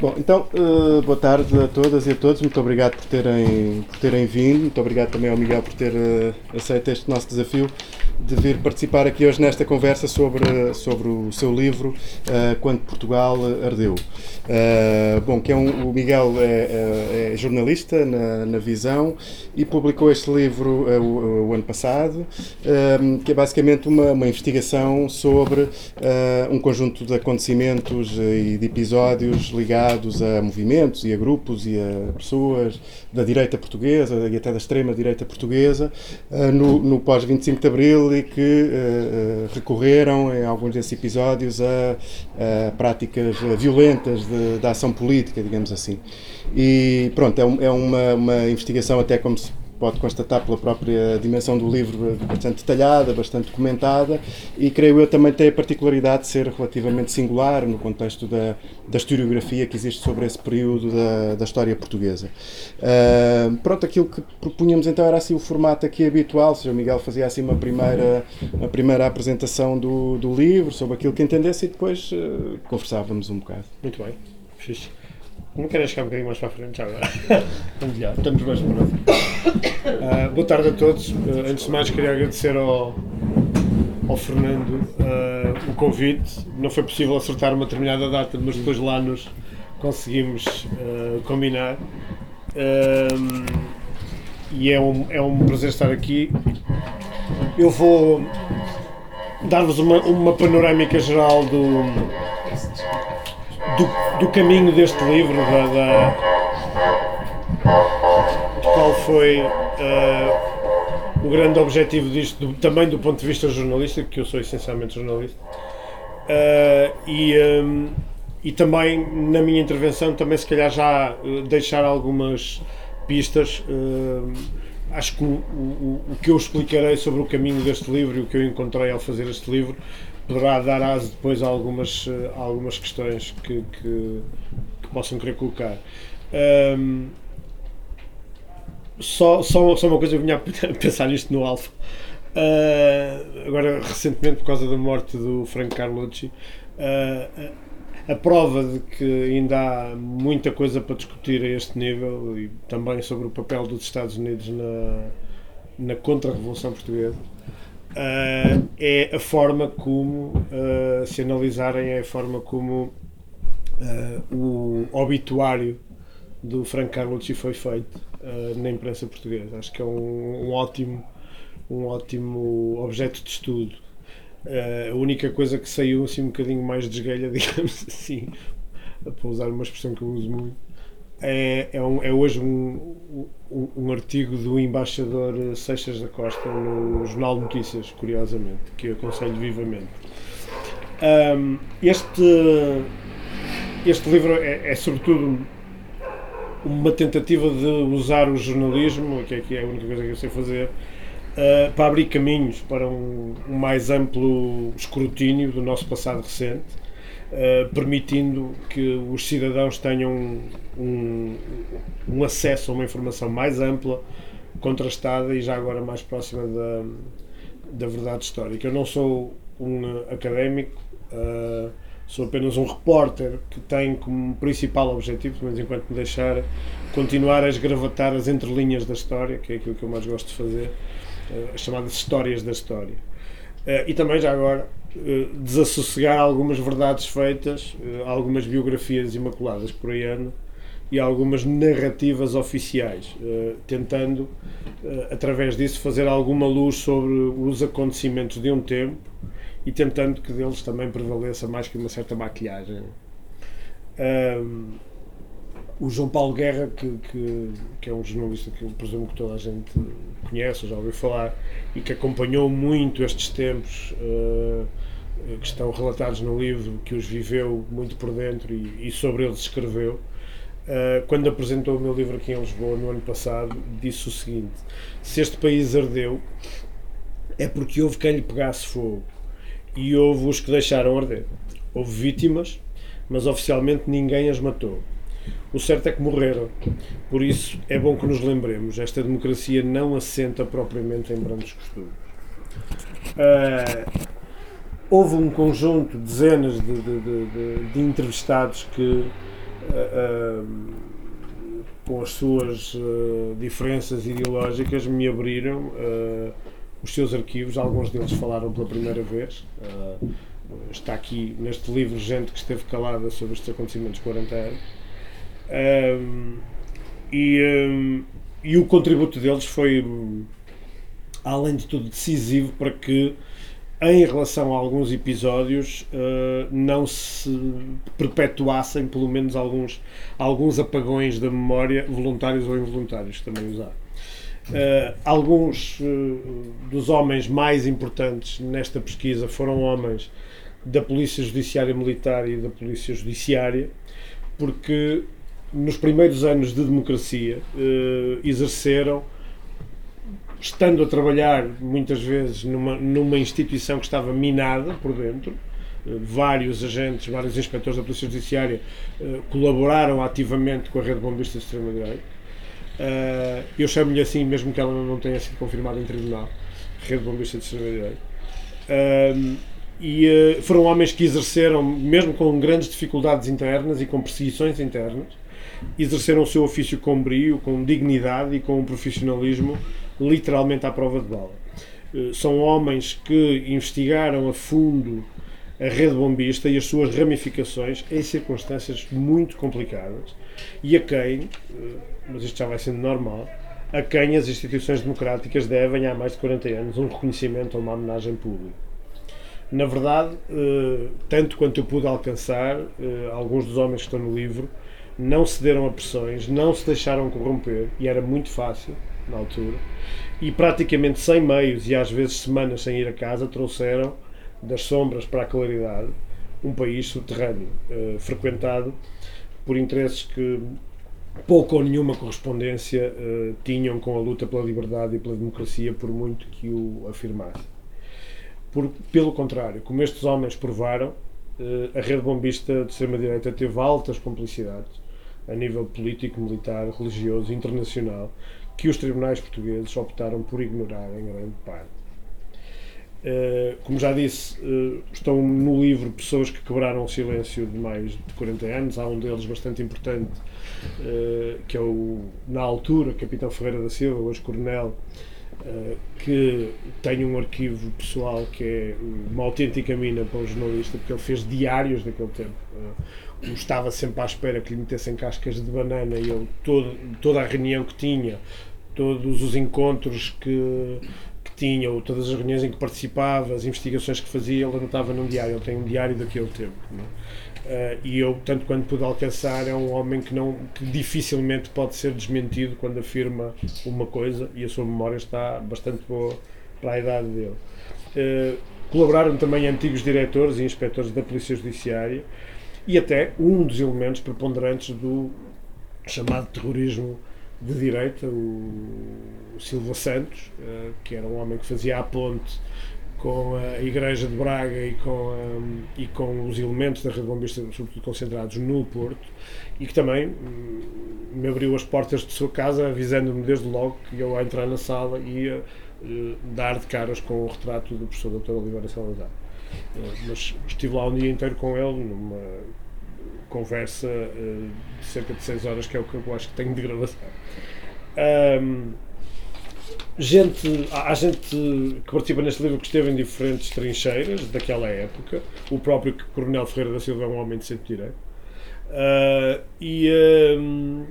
Bom, então, uh, boa tarde a todas e a todos. Muito obrigado por terem, por terem vindo. Muito obrigado também ao Miguel por ter uh, aceito este nosso desafio de vir participar aqui hoje nesta conversa sobre, sobre o seu livro uh, Quando Portugal Ardeu. Bom, que é um, o Miguel é, é, é jornalista na, na, Visão e publicou este livro o, o, ano passado, que é basicamente uma, uma investigação sobre um conjunto de acontecimentos e de episódios ligados a movimentos e a grupos e a pessoas da direita portuguesa e até da extrema direita portuguesa no, no pós-25 de Abril e que uh, recorreram em alguns desses episódios a, a práticas violentas de, da ação política, digamos assim. E pronto, é, um, é uma, uma investigação até como se pode constatar pela própria dimensão do livro, bastante detalhada, bastante comentada, e creio eu também tem a particularidade de ser relativamente singular no contexto da, da historiografia que existe sobre esse período da, da história portuguesa. Uh, pronto, aquilo que propunhamos então era assim o formato aqui habitual, seja, o Miguel fazia assim uma primeira, uma primeira apresentação do, do livro, sobre aquilo que entendesse, e depois uh, conversávamos um bocado. Muito bem, fixe. Não querem chegar um bocadinho mais para a frente já agora? melhor, estamos mais para uh, Boa tarde a todos. Uh, antes de mais, queria agradecer ao, ao Fernando uh, o convite. Não foi possível acertar uma determinada data, mas depois lá nos conseguimos uh, combinar. e é um, é um prazer estar aqui. Eu vou dar-vos uma, uma panorâmica geral do do, do caminho deste livro, da, da de qual foi uh, o grande objetivo disto, do, também do ponto de vista jornalístico, que eu sou essencialmente jornalista, uh, e, um, e também na minha intervenção, também se calhar já uh, deixar algumas pistas. acho que o, o, o que eu explicarei sobre o caminho deste livro e o que eu encontrei ao fazer este livro poderá dar aso depois a algumas, a algumas questões que, que, que possam querer colocar. Um, só, só, só uma coisa, eu vinha a pensar nisto no Alfa. Uh, agora, recentemente, por causa da morte do Frank Carlucci, uh, a prova de que ainda há muita coisa para discutir a este nível e também sobre o papel dos Estados Unidos na, na contra-revolução portuguesa uh, é a forma como, uh, se analisarem, é a forma como uh, o obituário do Franco Carlucci foi feito na imprensa portuguesa. Acho que é um, um ótimo, um ótimo objeto de estudo. a única coisa que saiu assim um bocadinho mais de digamos assim, para usar uma expressão que eu uso muito, é, é, um, é hoje um, um, um, artigo do embaixador Seixas da Costa no Jornal de Notícias, curiosamente, que aconselho vivamente. Um, este, este livro é, é, sobretudo uma tentativa de usar o jornalismo, que é, que é a única coisa que eu sei fazer, uh, para abrir caminhos para um, um mais amplo escrutínio do nosso passado recente Uh, permitindo que os cidadãos tenham um, um, acesso a uma informação mais ampla, contrastada e já agora mais próxima da, da verdade histórica. Eu não sou um académico, uh, sou apenas um repórter que tem como principal objetivo, mas enquanto me deixar, continuar a esgravatar as entrelinhas da história, que é aquilo que eu mais gosto de fazer, uh, as chamadas histórias da história. e também, já agora, desassossegar algumas verdades feitas, algumas biografias imaculadas por aí ano e algumas narrativas oficiais, eh, tentando, através disso, fazer alguma luz sobre os acontecimentos de um tempo e tentando que deles também prevaleça mais que uma certa maquilhagem. Um, o João Paulo Guerra, que, que, que, é um jornalista que eu presumo que toda a gente conhece, já ouviu falar, e que acompanhou muito estes tempos uh, que estão relatados no livro, que os viveu muito por dentro e, e sobre eles escreveu, uh, quando apresentou o meu livro aqui em Lisboa no ano passado, disse o seguinte: Se este país ardeu, é porque houve quem lhe pegasse fogo e houve os que deixaram arder. Houve vítimas, mas oficialmente ninguém as matou. O certo é que morreram. Por isso é bom que nos lembremos: esta democracia não assenta propriamente em brancos costumes. Uh, houve um conjunto, dezenas de, de, de, de entrevistados que, com as suas uh, diferenças ideológicas, me abriram os seus arquivos. Alguns deles falaram pela primeira vez. está aqui neste livro gente que esteve calada sobre estes acontecimentos 40 anos. e, um, e o contributo deles foi, além de tudo, decisivo para que em relação a alguns episódios, uh, não se perpetuassem pelo menos alguns, alguns apagões da memória, voluntários ou involuntários, também usar. Uh, alguns uh, dos homens mais importantes nesta pesquisa foram homens da Polícia Judiciária Militar e da Polícia Judiciária, porque nos primeiros anos de democracia exerceram estando a trabalhar muitas vezes numa, numa instituição que estava minada por dentro, eh, vários agentes, vários inspectores da Polícia Judiciária uh, colaboraram ativamente com a rede bombista de extrema-direita. Uh, eu chamo-lhe assim, mesmo que ela não tenha sido confirmada em tribunal, rede bombista de extrema-direita. Uh, e foram homens que exerceram, mesmo com grandes dificuldades internas e com perseguições internas, exerceram o seu ofício com brio, com dignidade e com um profissionalismo literalmente à prova de bala. Eh, são homens que investigaram a fundo a rede bombista e as suas ramificações em circunstâncias muito complicadas e a quem, eh, mas isto já vai sendo normal, a quem as instituições democráticas devem há mais de 40 anos um reconhecimento ou uma homenagem pública. Na verdade, eh, tanto quanto eu pude alcançar, alguns dos homens que estão no livro não cederam a pressões, não se deixaram corromper e era muito fácil na altura, e praticamente sem meios e às vezes semanas sem ir a casa, trouxeram das sombras para a claridade um país subterrâneo, eh, frequentado por interesses que pouco ou nenhuma correspondência eh, tinham com a luta pela liberdade e pela democracia, por muito que o afirmassem. Por, pelo contrário, como estes homens provaram, eh, a rede bombista de extrema-direita teve altas complicidades a nível político, militar, religioso, internacional, que os tribunais portugueses optaram por ignorar em grande parte. Uh, como já disse, uh, estão no livro pessoas que quebraram o silêncio de mais de 40 anos. Há um deles bastante importante, uh, que é o, na altura, Capitão Ferreira da Silva, hoje Coronel, que tem um arquivo pessoal que é uma autêntica mina para um jornalista, porque ele fez diários daquele tempo. estava sempre à espera que lhe metessem cascas de banana e ele, todo, toda a reunião que tinha, todos os encontros que tinha, ou todas as reuniões em que participava, as investigações que fazia, ele anotava num diário. Ele tem um diário daquele tempo. Uh, e eu, tanto quanto pude alcançar, é um homem que, não, que dificilmente pode ser desmentido quando afirma uma coisa e a sua memória está bastante boa para a idade dele. Uh, colaboraram também antigos diretores e inspectores da Polícia Judiciária e até um dos elementos preponderantes do chamado terrorismo de direita, o Silva Santos, uh, que era um homem que fazia a ponte com a Igreja de Braga e com, um, e com os elementos da Rede Bombista, sobretudo concentrados no Porto, e que também um, me abriu as portas de sua casa, avisando-me desde logo que eu, ao entrar na sala, ia uh, dar de caras com o retrato do professor Dr. Oliveira Salazar. Mas estive lá um dia inteiro com ele, numa conversa uh, de cerca de 6 horas, que é o que eu acho que tenho de gravação. Um, gente, há gente que participa neste livro que esteve em diferentes trincheiras daquela época. O próprio Coronel Ferreira da Silva é um homem de centro-direito. Uh, e, um,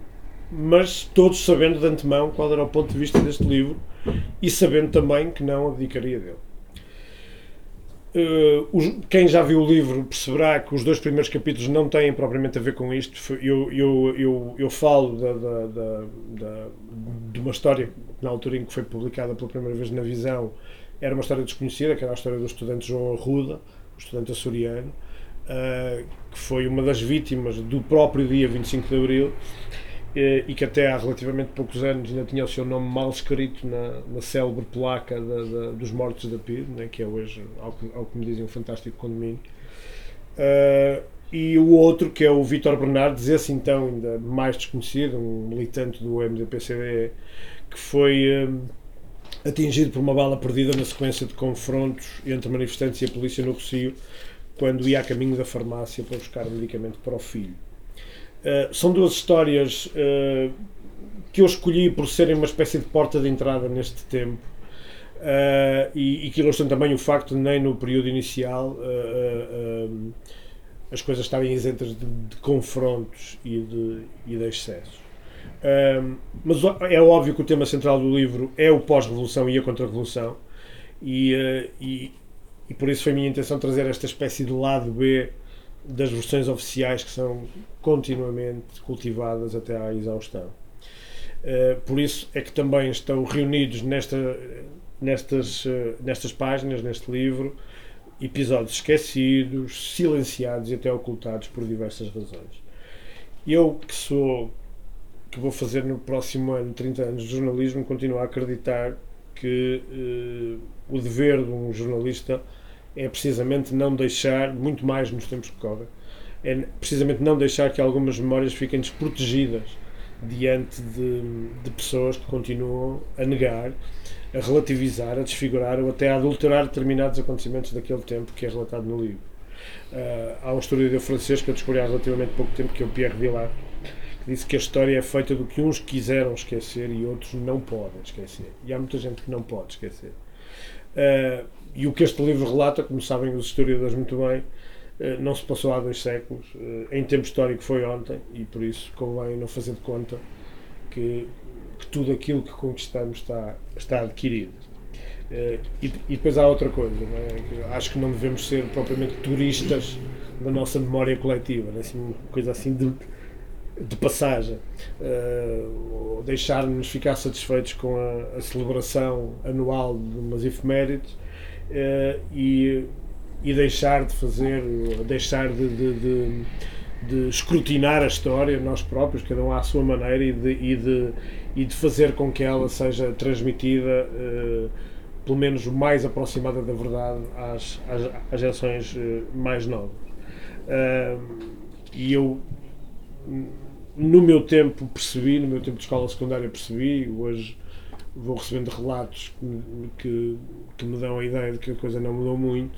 mas todos sabendo de antemão qual era o ponto de vista deste livro e sabendo também que não abdicaria dele. Uh, os, quem já viu o livro perceberá que os dois primeiros capítulos não têm propriamente a ver com isto. Eu, eu, eu, eu falo da, da, da, de uma história na altura em que foi publicada pela primeira vez na Visão, era uma história desconhecida, que era a história do estudante João Arruda, o estudante açoriano, uh, que foi uma das vítimas do próprio dia 25 de Abril e que até há relativamente poucos anos ainda tinha o seu nome mal escrito na, na célebre placa da, da, dos mortos da PID, né, que é hoje, ao que, ao que me dizem, um fantástico condomínio. Uh, e o outro, que é o Vítor Bernardes, esse então ainda mais desconhecido, um militante do MDPCD, que foi, um, atingido por uma bala perdida na sequência de confrontos entre manifestantes e a polícia no Rocio, quando ia a caminho da farmácia para buscar medicamento para o filho. Uh, são duas histórias uh, que eu escolhi por serem uma espécie de porta de entrada neste tempo. Uh, e, e, que ilustram também o facto de nem no período inicial as coisas estarem isentas de, de confrontos e de, e de excessos. Um, mas é óbvio que o tema central do livro é o pós-revolução e a contra-revolução, e, e, e, por isso foi a minha intenção trazer esta espécie de lado B das versões oficiais que são continuamente cultivadas até à exaustão. Uh, por isso é que também estão reunidos nesta, nestas, uh, nestas páginas, neste livro, episódios esquecidos, silenciados e até ocultados por diversas razões. Eu, que sou que vou fazer no próximo ano 30 anos de jornalismo, continuo a acreditar que uh, o dever de um jornalista é precisamente não deixar, muito mais nos tempos que correm, é precisamente não deixar que algumas memórias fiquem desprotegidas diante de, de pessoas que continuam a negar, a relativizar, a desfigurar ou até a adulterar determinados acontecimentos daquele tempo que é relatado no livro. Uh, há um historiador francês que eu descobri há relativamente pouco tempo, que é o Pierre Villard, disse que a história é feita do que uns quiseram esquecer e outros não podem esquecer. E há muita gente que não pode esquecer. Uh, e o que este livro relata, como sabem os historiadores muito bem, uh, não se passou há dois séculos. Uh, em tempo histórico foi ontem e por isso convém não fazer de conta que, que tudo aquilo que conquistamos está, está adquirido. E, e, depois há outra coisa, é? acho que não devemos ser propriamente turistas da nossa memória coletiva, é? assim, coisa assim de de passagem, deixar-nos ficar satisfeitos com a, a, celebração anual de umas efemérides e, e deixar de fazer, deixar de, de, de, de, escrutinar a história nós próprios, cada um à sua maneira, e de, e de, e de fazer com que ela seja transmitida. Uh, pelo menos mais aproximada da verdade às, às, às gerações mais novas. e eu no meu tempo percebi, no meu tempo de escola secundária percebi, hoje vou recebendo relatos que, que me dão a ideia de que a coisa não mudou muito.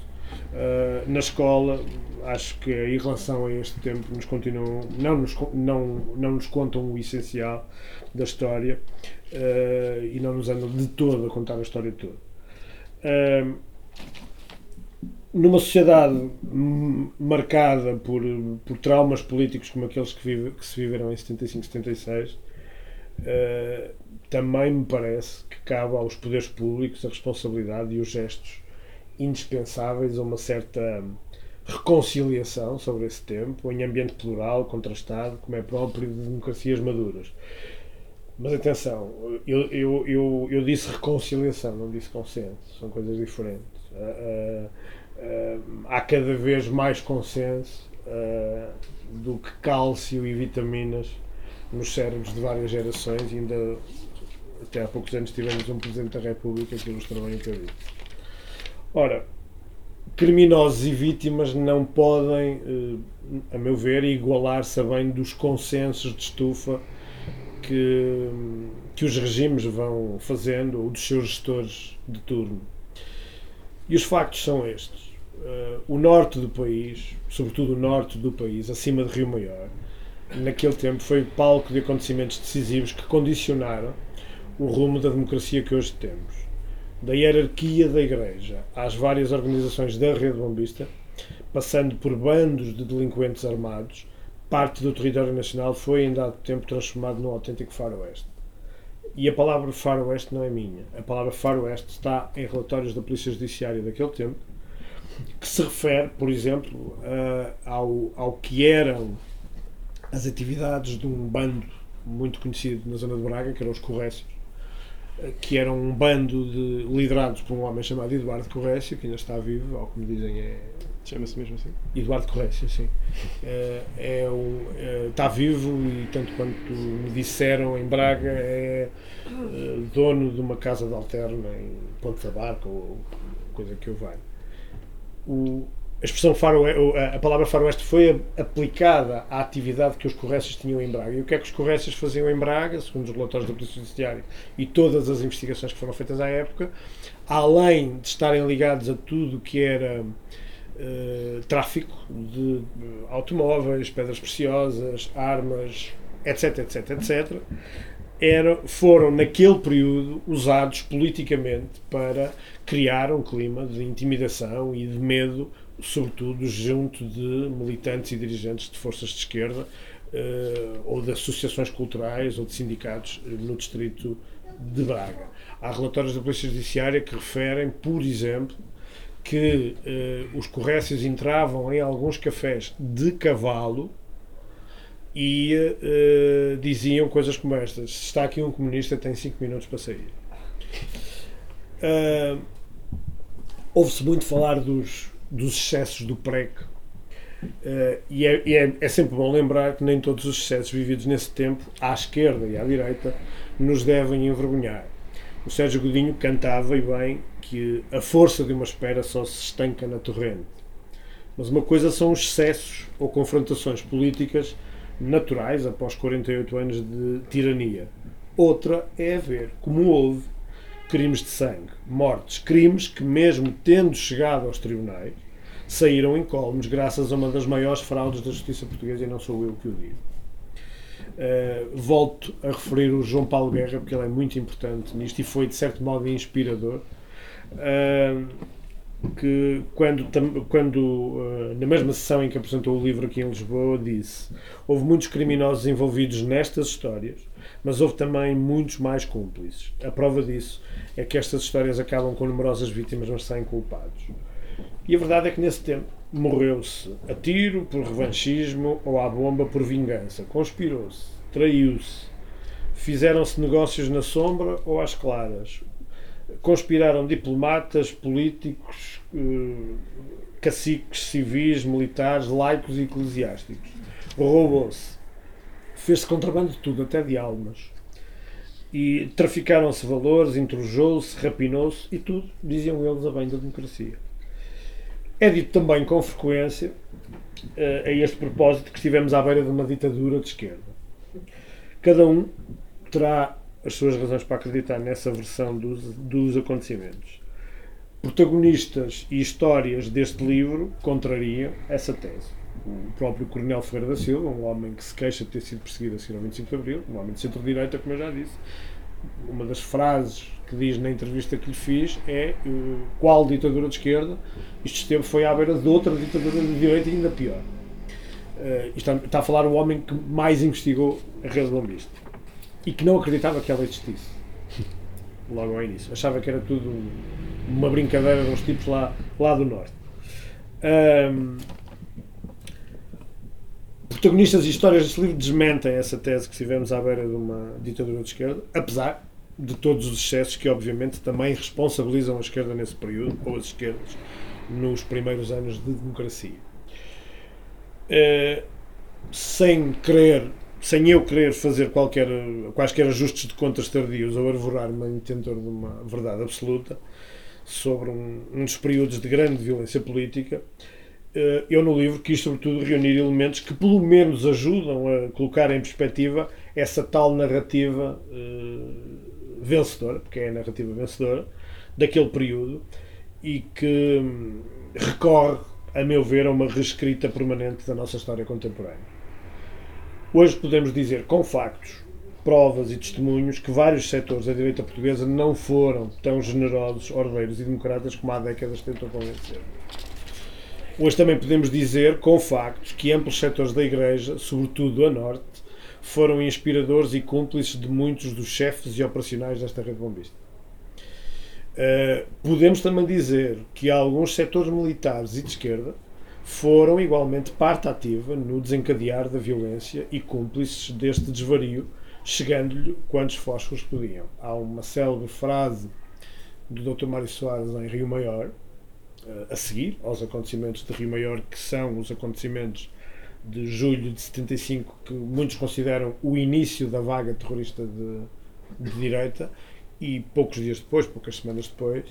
Uh, na escola, acho que em relação a este tempo nos continuam, não nos, não, não nos contam o essencial da história uh, e não nos andam de todo a contar a história toda. Uh, numa sociedade marcada por, por traumas políticos como aqueles que, vive, que se viveram em 75, 76, uh, também me parece que cabe aos poderes públicos a responsabilidade e os gestos indispensáveis a uma certa reconciliação sobre esse tempo, em ambiente plural, contrastado, como é próprio de democracias maduras. Mas atenção, eu, eu, eu, eu disse reconciliação, não disse consenso, são coisas diferentes. Uh, uh, uh, há cada vez mais consenso do que cálcio e vitaminas nos cérebros de várias gerações ainda até há poucos anos tivemos um Presidente da República que ilustrou bem o que eu. Ora, criminosos e vítimas não podem, uh, a meu ver, igualar-se bem dos consensos de estufa que, que os regimes vão fazendo ou dos seus gestores de turno. E os factos são estes uh, o norte do país, sobretudo o norte do país, acima de Rio Maior, naquele tempo foi palco de acontecimentos decisivos que condicionaram o rumo da democracia que hoje temos. Da hierarquia da Igreja às várias organizações da rede bombista, passando por bandos de delinquentes armados, parte do território nacional foi em dado tempo transformado num autêntico faroeste. E a palavra faroeste não é minha. A palavra faroeste está em relatórios da Polícia Judiciária daquele tempo, que se refere, por exemplo, uh, ao, ao que eram as atividades de um bando muito conhecido na zona de Braga, que eram os Corrécios, que era um bando de, liderados por um homem chamado Eduardo Corrécio, que ainda está vivo, ou como dizem é... Chama-se mesmo assim? Eduardo Corrécio, sim. Uh, é um, está vivo e, tanto quanto me disseram, em Braga, é dono de uma casa de alterna em Ponte da Barca, ou coisa que eu valho o, a expressão faroeste, a palavra faroeste foi aplicada à atividade que os corrécios tinham em Braga. E o que é que os corrécios faziam em Braga, segundo os relatórios da Polícia Judiciária e todas as investigações que foram feitas à época, além de estarem ligados a tudo que era uh, tráfico de automóveis, pedras preciosas, armas, etc, etc, etc, era, foram naquele período usados politicamente para criar um clima de intimidação e de medo sobretudo junto de militantes e dirigentes de forças de esquerda uh, ou de associações culturais ou de sindicatos uh, no distrito de Braga. Há relatórios da Polícia Judiciária que referem, por exemplo, que uh, os corrécios entravam em alguns cafés de cavalo e diziam coisas como estas: se está aqui um comunista, tem 5 minutos para sair. Ouve-se muito falar dos dos excessos do PREC. Uh, e, é, e é, é, sempre bom lembrar que nem todos os excessos vividos nesse tempo, à esquerda e à direita, nos devem envergonhar. O Sérgio Godinho cantava e bem que a força de uma espera só se estanca na torrente. Mas uma coisa são os excessos ou confrontações políticas naturais após 48 anos de tirania. Outra é ver como houve crimes de sangue, mortes, crimes que, mesmo tendo chegado aos tribunais, saíram incólumes graças a uma das maiores fraudes da justiça portuguesa e não sou eu que o digo. Uh, volto a referir o João Paulo Guerra porque ele é muito importante nisto e foi de certo modo inspirador. Uh, que quando, quando uh, na mesma sessão em que apresentou o livro aqui em Lisboa disse houve muitos criminosos envolvidos nestas histórias mas houve também muitos mais cúmplices. A prova disso é que estas histórias acabam com numerosas vítimas, mas sem culpados. E a verdade é que nesse tempo morreu-se a tiro por revanchismo ou à bomba por vingança, conspirou-se, traiu-se, fizeram-se negócios na sombra ou às claras, conspiraram diplomatas, políticos, eh, caciques civis, militares, laicos e eclesiásticos. Roubou-se fez-se contrabando de tudo, até de almas. E traficaram-se valores, intrujou-se, rapinou-se e tudo, diziam eles, a bem da democracia. É dito também com frequência, uh, a este propósito, que estivemos à beira de uma ditadura de esquerda. Cada um terá as suas razões para acreditar nessa versão dos, dos acontecimentos. Protagonistas e histórias deste livro contrariam essa tese o próprio Coronel Ferreira da Silva, um homem que se queixa de ter sido perseguido a seguir ao 25 de Abril, um homem de centro-direita, como eu já disse. Uma das frases que diz na entrevista que lhe fiz é uh, qual ditadura de esquerda? Isto esteve, foi à beira de outra ditadura de direita ainda pior. Uh, está, está, a falar o homem que mais investigou a rede lombista e que não acreditava que ela existisse. Logo ao início. Achava que era tudo uma brincadeira de uns tipos lá, lá do norte. Um, protagonistas e histórias deste livro desmentem essa tese que estivemos à beira de uma ditadura de esquerda, apesar de todos os excessos que, obviamente, também responsabilizam a esquerda nesse período, ou as esquerdas, nos primeiros anos de democracia. Uh, sem querer, sem eu querer fazer qualquer, quaisquer ajustes de contas tardios ou arvorar-me em detentor de uma verdade absoluta sobre um, um dos períodos de grande violência política, eu no livro quis sobretudo reunir elementos que pelo menos ajudam a colocar em perspectiva essa tal narrativa uh, vencedora, porque é a narrativa vencedora daquele período e que hum, recorre, a meu ver, a uma reescrita permanente da nossa história contemporânea. Hoje podemos dizer com factos, provas e testemunhos que vários setores da direita portuguesa não foram tão generosos, ordeiros e democratas como há décadas tentam convencer. Hoje também podemos dizer, com factos, que amplos setores da Igreja, sobretudo a Norte, foram inspiradores e cúmplices de muitos dos chefes e operacionais desta rede bombista. Uh, podemos também dizer que alguns setores militares e de esquerda foram igualmente parte ativa no desencadear da violência e cúmplices deste desvario, chegando-lhe quantos fósforos podiam. Há uma célebre frase do Dr. Mário Soares em Rio Maior, a seguir aos acontecimentos de Rio Maior, que são os acontecimentos de julho de 75, que muitos consideram o início da vaga terrorista de, de direita, e poucos dias depois, poucas semanas depois,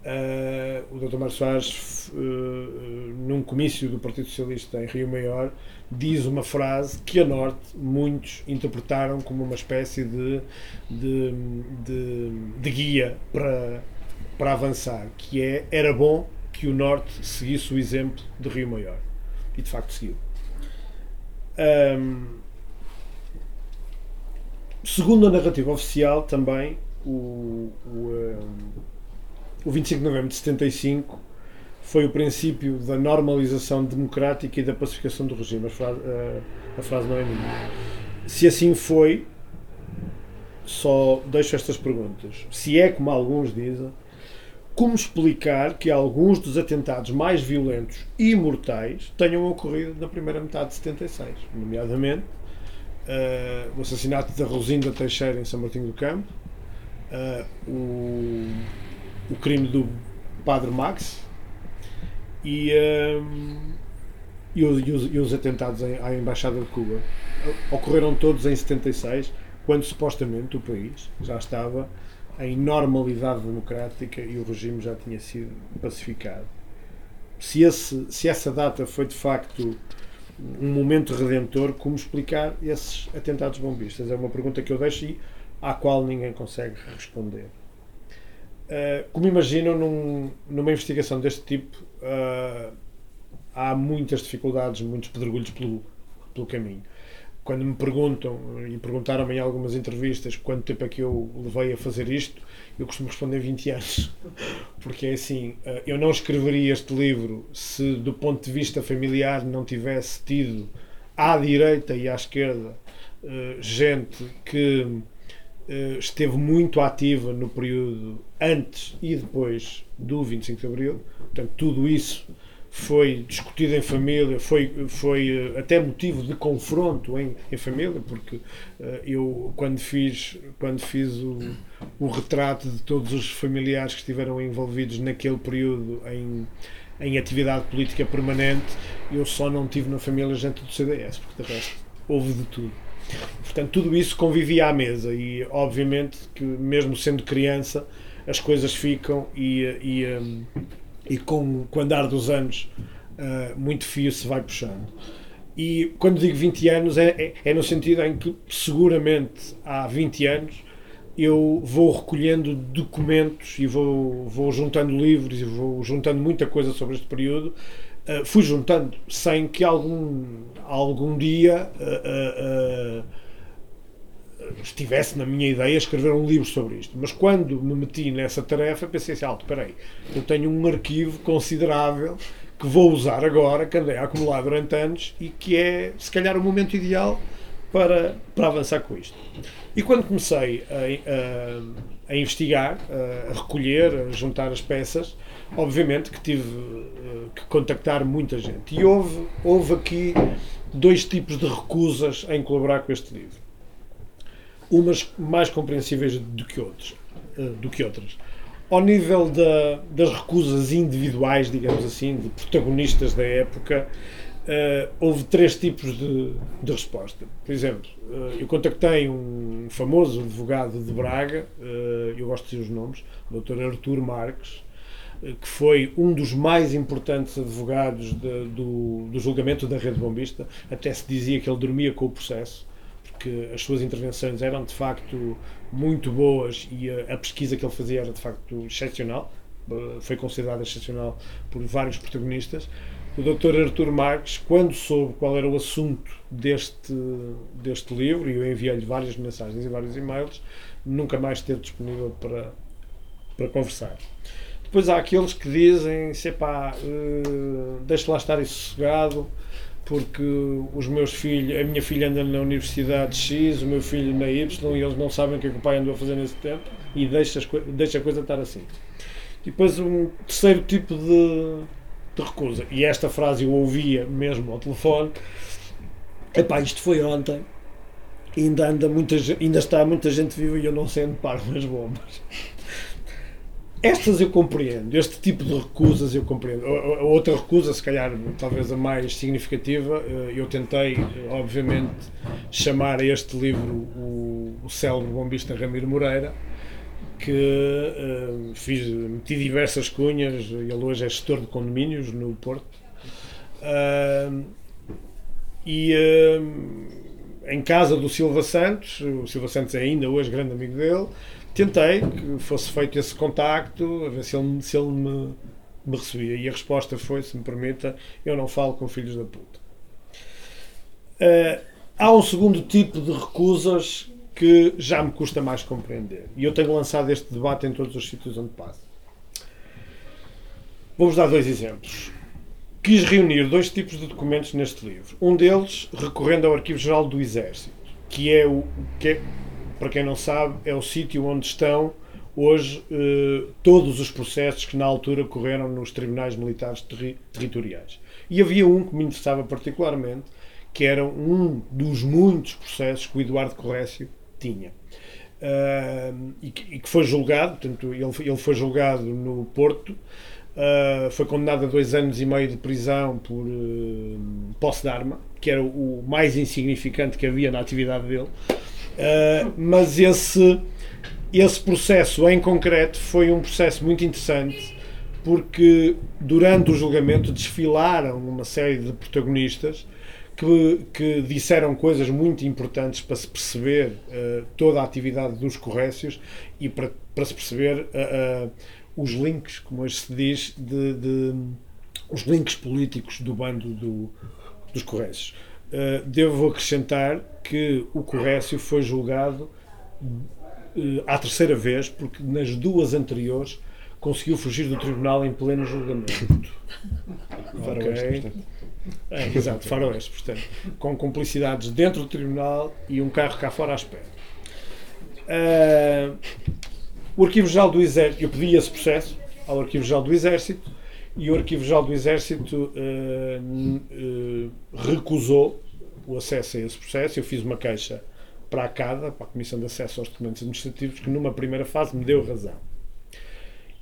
Uh, o Dr. Mário Soares, uh, num comício do Partido Socialista em Rio Maior, diz uma frase que a Norte muitos interpretaram como uma espécie de, de, de, de guia para, para avançar, que é era bom que o Norte seguisse o exemplo de Rio Maior. E de facto seguiu. Um, segundo a narrativa oficial, também, o, o, um, o 25 de novembro de 75 foi o princípio da normalização democrática e da pacificação do regime. A frase, a, frase não é minha. Se assim foi, só deixo estas perguntas. Se é como alguns dizem, como explicar que alguns dos atentados mais violentos e mortais tenham ocorrido na primeira metade de 76, nomeadamente uh, o assassinato da Rosinda Teixeira em São Martinho do Campo, uh, o, o crime do Padre Max, e, um, e, os, e, os, e, os, atentados à Embaixada de Cuba. Ocorreram todos em 76, quando supostamente o país já estava em normalidade democrática e o regime já tinha sido pacificado. Se, esse, se essa data foi de facto um momento redentor, como explicar esses atentados bombistas? É uma pergunta que eu deixo e à qual ninguém consegue responder. Uh, como imaginam, num, numa investigação deste tipo, uh, há muitas dificuldades, muitos pedregulhos pelo, pelo caminho. Quando me perguntam, e perguntaram-me em algumas entrevistas quanto tempo é que eu levei a fazer isto, eu costumo responder 20 anos. Porque é assim, uh, eu não escreveria este livro se, do ponto de vista familiar, não tivesse tido à direita e à esquerda gente que esteve muito ativa no período antes e depois do 25 de Abril. Portanto, tudo isso foi discutido em família, foi, foi eh, até motivo de confronto em, em família, porque uh, eu, quando fiz, quando fiz o, o retrato de todos os familiares que estiveram envolvidos naquele período em, em atividade política permanente, eu só não tive na família gente do CDS, porque de resto houve de tudo. Portanto, tudo isso convivia à mesa e, obviamente, que mesmo sendo criança, as coisas ficam e, e, um, e com, com o andar dos anos uh, muito fio se vai puxando. E quando digo 20 anos é, é, é, no sentido em que seguramente há 20 anos eu vou recolhendo documentos e vou, vou juntando livros e vou juntando muita coisa sobre este período. Uh, fui juntando sem que algum, algum dia uh, estivesse na minha ideia escrever um livro sobre isto. Mas quando me meti nessa tarefa, pensei assim: alto, espera eu tenho um arquivo considerável que vou usar agora, que andei a acumular durante anos e que é, se calhar, o momento ideal para, para avançar com isto. E quando comecei a, a, a investigar, a, recolher, a juntar as peças, obviamente que tive eh, que contactar muita gente. E houve, houve aqui dois tipos de recusas em colaborar com este livro umas mais compreensíveis do que, outros, eh, do que outras. Ao nível da, das recusas individuais, digamos assim, de protagonistas da época, uh, houve três tipos de, de resposta. Por exemplo, uh, eu contactei um famoso advogado de Braga, uh, eu gosto de dizer os nomes, o Dr. Artur Marques, que foi um dos mais importantes advogados de, do, do julgamento da rede bombista. Até se dizia que ele dormia com o processo que as suas intervenções eram de facto muito boas e a, a pesquisa que ele fazia era de facto excepcional, eh, foi considerada excepcional por vários protagonistas. O Dr. Artur Marques, quando soube qual era o assunto deste, deste livro, e eu enviei-lhe várias mensagens e vários e-mails, nunca mais esteve disponível para, para conversar. Depois há aqueles que dizem, se pá, uh, deixa lá estar isso sossegado, porque os meus filhos, a minha filha anda na Universidade X, o meu filho na Y, e eles não sabem o que, é que o pai andou a fazer nesse tempo, e deixa, deixa a coisa estar assim. E depois um terceiro tipo de, de recusa, e esta frase eu ouvia mesmo ao telefone, epá, isto foi ontem, ainda, anda muita, ainda está muita gente viva e eu não sei onde param as bombas. Estas eu compreendo, este tipo de recusas eu compreendo. Outra recusa, se calhar talvez a mais significativa, eh, eu tentei, obviamente, chamar a este livro o, célebre bombista Ramiro Moreira, que uh, fiz, meti diversas cunhas, ele hoje é gestor de condomínios no Porto. E em casa do Silva Santos, o Silva Santos é ainda hoje grande amigo dele, tentei que fosse feito esse contacto, a ver se ele, se ele me, me recebia. E a resposta foi, se me permita, eu não falo com filhos da puta. Uh, há um segundo tipo de recusas que já me custa mais compreender. E eu tenho lançado este debate em todos os sítios onde passo. Vou-vos dar dois exemplos. Quis reunir dois tipos de documentos neste livro. Um deles recorrendo ao Arquivo Geral do Exército, que é o que é, para quem não sabe, é o sítio onde estão hoje eh, todos os processos que na altura correram nos tribunais militares terri territoriais. E havia um que me interessava particularmente, que era um dos muitos processos que o Eduardo Corrécio tinha. Uh, e, que, e, que, foi julgado, portanto, ele, ele foi julgado no Porto, uh, foi condenado a dois anos e meio de prisão por uh, posse de arma, que era o, mais insignificante que havia na atividade dele. Mas esse, esse processo em concreto foi um processo muito interessante porque durante o julgamento desfilaram uma série de protagonistas que, que disseram coisas muito importantes para se perceber uh, toda a atividade dos corrécios e para, para se perceber uh, os links, como hoje se diz, de, de os links políticos do bando do, dos corrécios. Devo acrescentar que o corrécio foi julgado à terceira vez, porque nas duas anteriores conseguiu fugir do tribunal em pleno julgamento. okay. É, exato, faroeste, portanto, com complicidades dentro do tribunal e um carro cá fora à espera. Uh, o Arquivo Geral do Exército, eu pedi esse processo ao Arquivo Geral do Exército e o Arquivo Geral do Exército uh, uh, recusou o acesso a esse processo. Eu fiz uma queixa para a CADA, para a Comissão de Acesso aos Documentos Administrativos, que numa primeira fase me deu razão.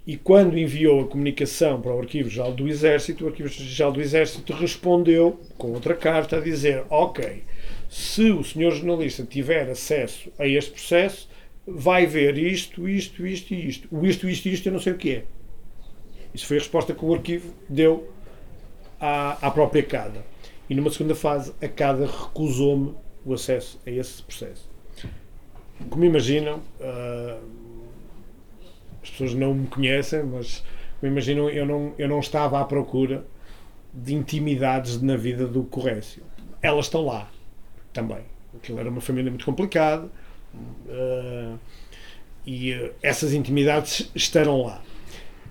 E quando enviou a comunicação para o Arquivo Geral do Exército, o Arquivo Geral do Exército respondeu com outra carta a dizer: Ok, se o senhor jornalista tiver acesso a este processo, vai ver isto, isto, isto e isto. O isto, isto e isto eu não sei o que é. Isso foi a resposta que o arquivo deu à, à própria CADA. E numa segunda fase, a CADA recusou-me o acesso a esse processo. Como imaginam, uh, as pessoas não me conhecem, mas me imagino, eu não, eu não estava à procura de intimidades na vida do Corrécio. Elas estão lá também. Aquilo era uma família muito complicada uh, e uh, essas intimidades estarão lá.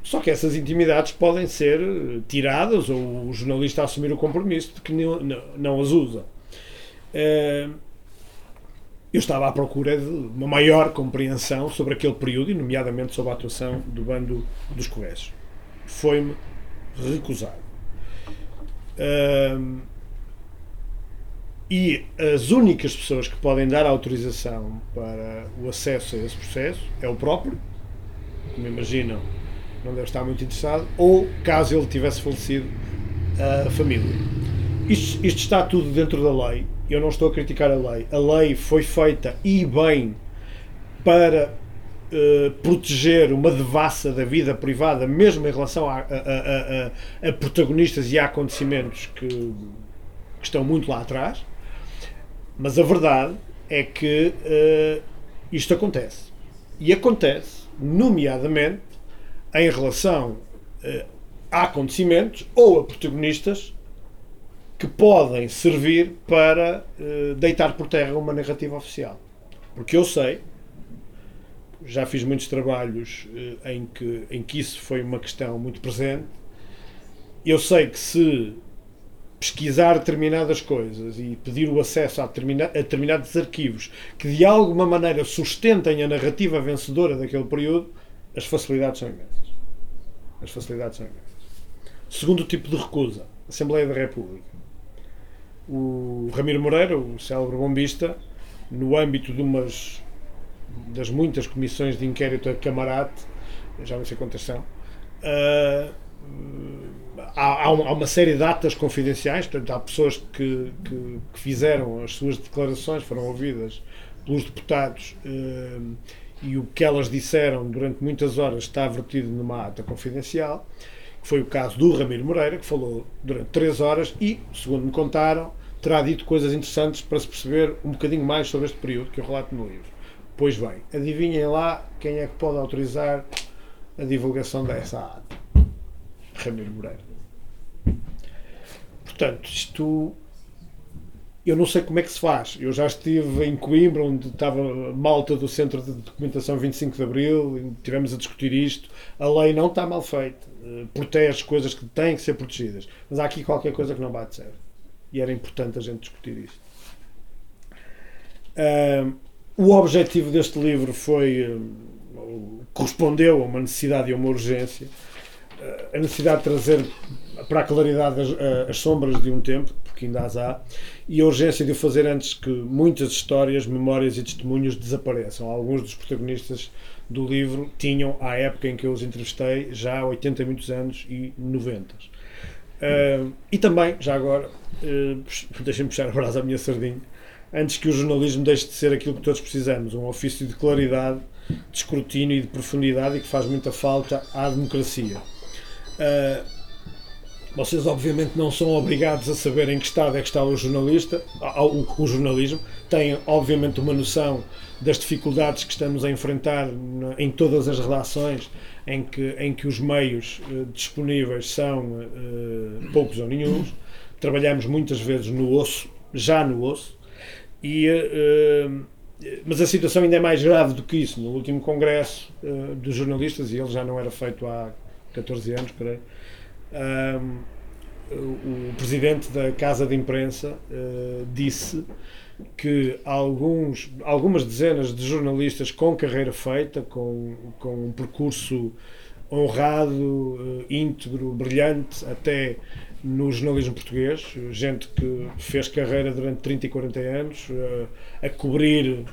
Só que essas intimidades podem ser tiradas ou o jornalista assumir o compromisso de que não, não, não as usa. Uh, eu estava à procura de uma maior compreensão sobre aquele período, e nomeadamente sobre a atuação do bando dos Correios. Foi-me recusado. Um, e as únicas pessoas que podem dar autorização para o acesso a esse processo é o próprio, como imaginam, não deve estar muito interessado, ou, caso ele tivesse falecido, a família. Isto, isto está tudo dentro da lei eu não estou a criticar a lei. A lei foi feita e bem para uh, proteger uma devassa da vida privada, mesmo em relação a, a, a, a protagonistas e a acontecimentos que, que, estão muito lá atrás. Mas a verdade é que uh, isto acontece. E acontece, nomeadamente, em relação uh, a acontecimentos ou a protagonistas que podem servir para uh, deitar por terra uma narrativa oficial. Porque eu sei, já fiz muitos trabalhos uh, em, que, em que isso foi uma questão muito presente, eu sei que se pesquisar determinadas coisas e pedir o acesso a determinados arquivos que de alguma maneira sustentem a narrativa vencedora daquele período, as facilidades são imensas. As facilidades são imensas. Segundo tipo de recusa, Assembleia da República o Ramiro Moreira, o célebre bombista, no âmbito de umas das muitas comissões de inquérito a camarate, já não sei quantas são, uh, há, há, uma série de atas confidenciais, portanto, há pessoas que, que, que fizeram as suas declarações, foram ouvidas pelos deputados uh, e o que elas disseram durante muitas horas está vertido numa ata confidencial, que foi o caso do Ramiro Moreira, que falou durante três horas e, segundo me contaram, terá dito coisas interessantes para se perceber um bocadinho mais sobre este período que eu relato no livro. Pois bem, adivinhem lá quem é que pode autorizar a divulgação dessa ata. Ramiro Moreira. Portanto, isto eu não sei como é que se faz. Eu já estive em Coimbra, onde estava malta do Centro de Documentação 25 de Abril, tivemos a discutir isto. A lei não está mal feita, eh, protege coisas que têm que ser protegidas, mas há aqui qualquer coisa que não bate certo. E era importante a gente discutir isto. Uh, o objetivo deste livro foi. Uh, correspondeu a uma necessidade e a uma urgência. Uh, a necessidade de trazer para a claridade as, as sombras de um tempo, porque ainda as há, e a urgência de o fazer antes que muitas histórias, memórias e testemunhos desapareçam. Alguns dos protagonistas do livro tinham, à época em que eu os entrevistei, já 80 e muitos anos e 90. Uh, e também, já agora, uh, deixem-me puxar a brasa à minha sardinha, antes que o jornalismo deixe de ser aquilo que todos precisamos, um ofício de claridade, de escrutínio e de profundidade e que faz muita falta à democracia. Uh, vocês, obviamente, não são obrigados a saber em que estado é que está o jornalista, o, o jornalismo. Têm, obviamente, uma noção das dificuldades que estamos a enfrentar em todas as relações em que, em que os meios uh, disponíveis são uh, poucos ou nenhums. Trabalhamos muitas vezes no osso, já no osso, e, uh, mas a situação ainda é mais grave do que isso. No último congresso dos jornalistas, e ele já não era feito há 14 anos, creio, o presidente da Casa de Imprensa uh, disse que alguns, algumas dezenas de jornalistas com carreira feita, com, com um percurso honrado, uh, íntegro, brilhante, até no jornalismo português, gente que fez carreira durante 30 e 40 anos, uh, a cobrir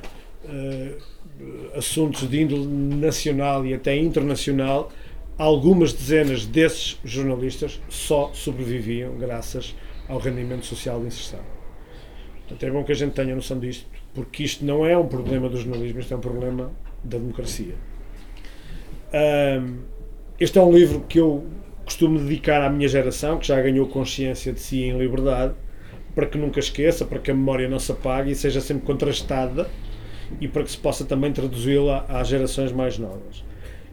assuntos de índole nacional e até internacional, algumas dezenas desses jornalistas só sobreviviam graças ao rendimento social de inserção. Portanto, é bom que a gente tenha noção disto, porque isto não é um problema do jornalismo, isto é um problema da democracia. Um, este é um livro que eu costumo dedicar à minha geração, que já ganhou consciência de si em liberdade, para que nunca esqueça, para que a memória não se apague e seja sempre contrastada e para que se possa também traduzi-la às gerações mais novas.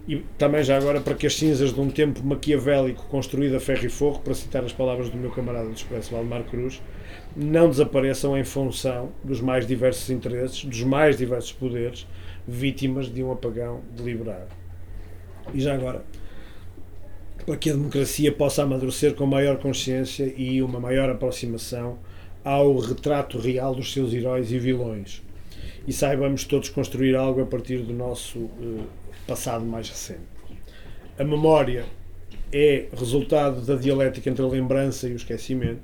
E também já agora para que as cinzas de um tempo maquiavélico construído a ferro e fogo, para citar as palavras do meu camarada do Expresso Valdemar Cruz, não desapareçam em função dos mais diversos interesses, dos mais diversos poderes, vítimas de um apagão deliberado. E já agora, para que a democracia possa amadurecer com maior consciência e uma maior aproximação ao retrato real dos seus heróis e vilões. E saibamos todos construir algo a partir do nosso uh, passado mais recente. A memória é resultado da dialética entre a lembrança e o esquecimento.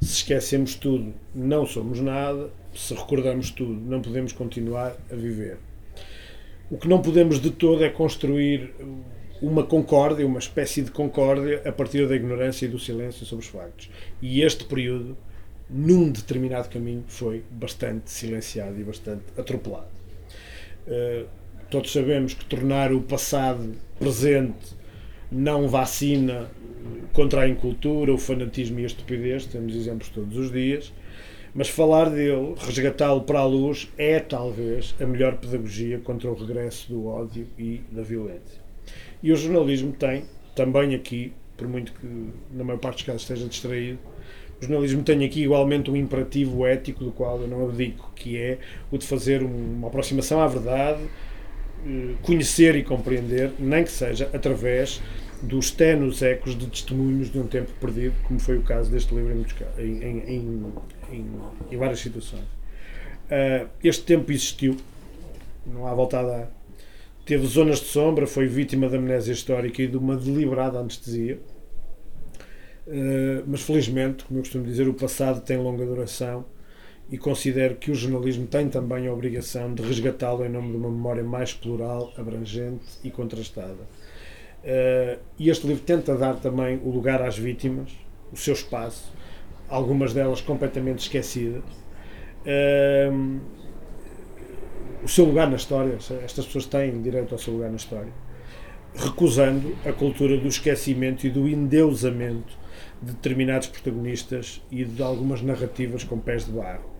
Se esquecemos tudo, não somos nada. Se recordamos tudo, não podemos continuar a viver. O que não podemos de todo é construir uma concórdia, uma espécie de concórdia, a partir da ignorância e do silêncio sobre os factos. E este período, num determinado caminho, foi bastante silenciado e bastante atropelado. Uh, Todos sabemos que tornar o passado presente não vacina contra a incultura, o fanatismo e a estupidez, temos exemplos todos os dias, mas falar dele, resgatá-lo para a luz, é talvez a melhor pedagogia contra o regresso do ódio e da violência. E o jornalismo tem, também aqui, por muito que na maior parte dos casos esteja distraído, o jornalismo tem aqui igualmente um imperativo ético do qual eu não abdico, que é o de fazer uma aproximação à verdade, conhecer e compreender, nem que seja através dos tenos ecos de testemunhos de um tempo perdido, como foi o caso deste livro em, em, em, em várias situações. Uh, este tempo existiu, não há volta a dar. Teve zonas de sombra, foi vítima da amnésia histórica e de uma deliberada anestesia. Uh, mas felizmente, como eu costumo dizer, o passado tem longa duração e considero que o jornalismo tem também a obrigação de resgatá-lo em nome de uma memória mais plural, abrangente e contrastada. Uh, e este livro tenta dar também o lugar às vítimas, o seu espaço, algumas delas completamente esquecidas. Uh, o seu lugar na história, estas pessoas têm direito ao seu lugar na história, recusando a cultura do esquecimento e do endeusamento de determinados protagonistas e de algumas narrativas com pés de barro.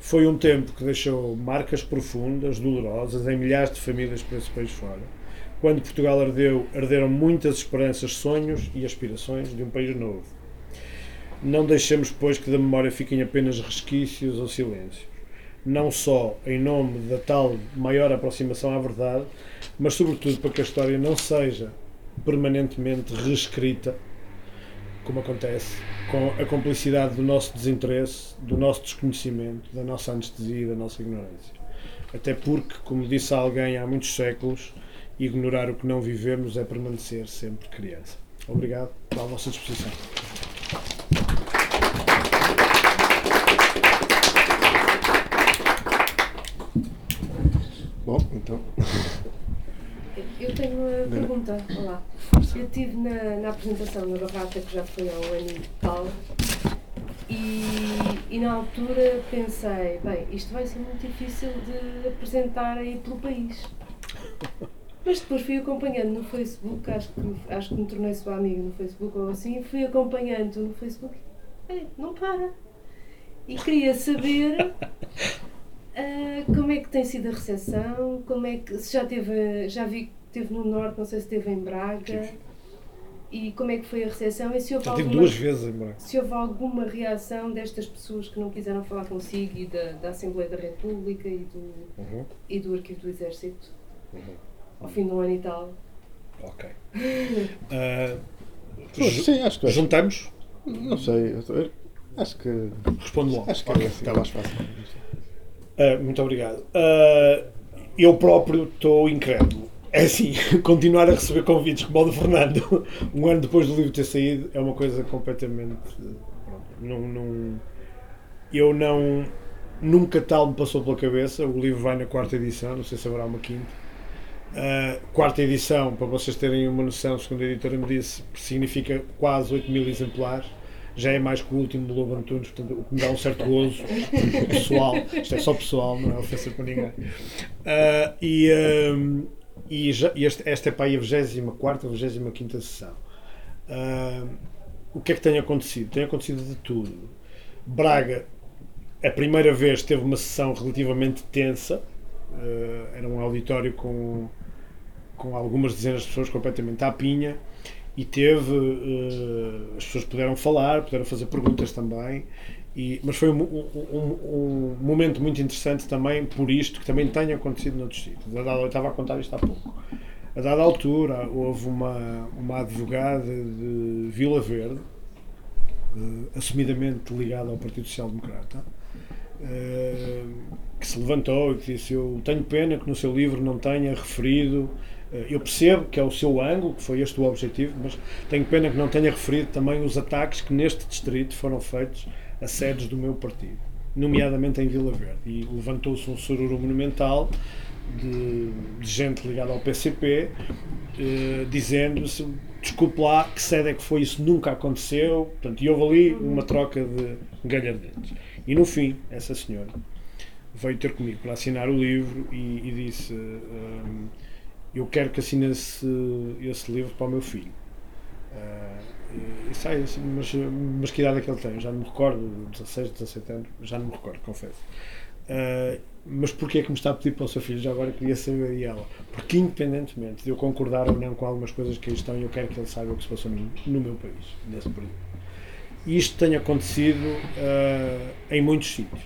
Foi um tempo que deixou marcas profundas, dolorosas, em milhares de famílias por esse país fora. Quando Portugal ardeu, arderam muitas esperanças, sonhos e aspirações de um país novo. Não deixemos, pois, que da memória fiquem apenas resquícios ou silêncios. Não só em nome da tal maior aproximação à verdade, mas sobretudo para que a história não seja permanentemente reescrita como acontece, com a complicidade do nosso desinteresse, do nosso desconhecimento, da nossa anestesia e da nossa ignorância. Até porque, como disse alguém há muitos séculos, ignorar o que não vivemos é permanecer sempre criança. Obrigado, à vossa disposição. Bom, então. Eu tenho uma pergunta. Olá. Eu estive na, na apresentação na Barrata, que já foi há um ano e tal, e, e na altura pensei: bem, isto vai ser muito difícil de apresentar aí pelo país. Mas depois fui acompanhando no Facebook, acho que, acho que me tornei sua amiga no Facebook ou assim, fui acompanhando no Facebook. Ei, não para. E queria saber uh, como é que tem sido a recepção, como é que se já teve, já vi Esteve no Norte, não sei se esteve em Braga. Tive. E como é que foi a recepção? E se houve Já alguma, duas vezes em Braga. Se houve alguma reação destas pessoas que não quiseram falar consigo e da, da Assembleia da República e do, uhum. e do Arquivo do Exército? Uhum. Ao fim do ano e tal. Ok. uh, sim, acho que é. Juntamos? Não sei. Acho que. Respondo logo. Acho que okay, é assim, tá mais fácil. Uh, muito obrigado. Uh, eu próprio estou incrédulo. É assim, continuar a receber convites como o do Fernando, um ano depois do livro ter saído, é uma coisa completamente. Não, não, eu não. Nunca tal me passou pela cabeça. O livro vai na quarta edição, não sei se haverá uma quinta. Uh, quarta edição, para vocês terem uma noção, segundo a editora me disse, significa quase 8 mil exemplares. Já é mais que o último do Lobo Antunes, portanto, o que me dá um certo gozo pessoal. Isto é só pessoal, não é ofensa para ninguém. Uh, e. Uh, e já, este, esta é para aí a 24 ou 25 sessão. Uh, o que é que tem acontecido? Tem acontecido de tudo. Braga, a primeira vez, teve uma sessão relativamente tensa. Uh, era um auditório com, com algumas dezenas de pessoas completamente à pinha e teve. Uh, as pessoas puderam falar, puderam fazer perguntas também. E, mas foi um, um, um, momento muito interessante também por isto, que também tem acontecido noutros sítios. Eu estava a contar isto há pouco. A dada altura, houve uma, uma advogada de Vila Verde, uh, assumidamente ligada ao Partido Social Democrata, uh, que se levantou e que disse: Eu tenho pena que no seu livro não tenha referido. Uh, eu percebo que é o seu ângulo, que foi este o objetivo, mas tenho pena que não tenha referido também os ataques que neste distrito foram feitos a sedes do meu partido, nomeadamente em Vila Verde. E levantou-se um sururu monumental de, de, gente ligada ao PCP, eh, dizendo-se desculpe lá, que sede é que foi, isso nunca aconteceu. Portanto, e houve ali uma troca de galhardetes. E no fim, essa senhora veio ter comigo para assinar o livro e, e disse: um, Eu quero que assine esse, esse livro para o meu filho. Uh, e, sai assim, mas, mas que idade é que ele tem? Já não me recordo, 16, 17 anos, já não me recordo, confesso. Uh, mas porquê é que me está a pedir para o seu filho? Já agora queria saber e ela. Porque independentemente de eu concordar ou não com algumas coisas que aí estão, eu quero que ele saiba o que se passou no, no meu país, nesse período. E isto tem acontecido uh, em muitos sítios.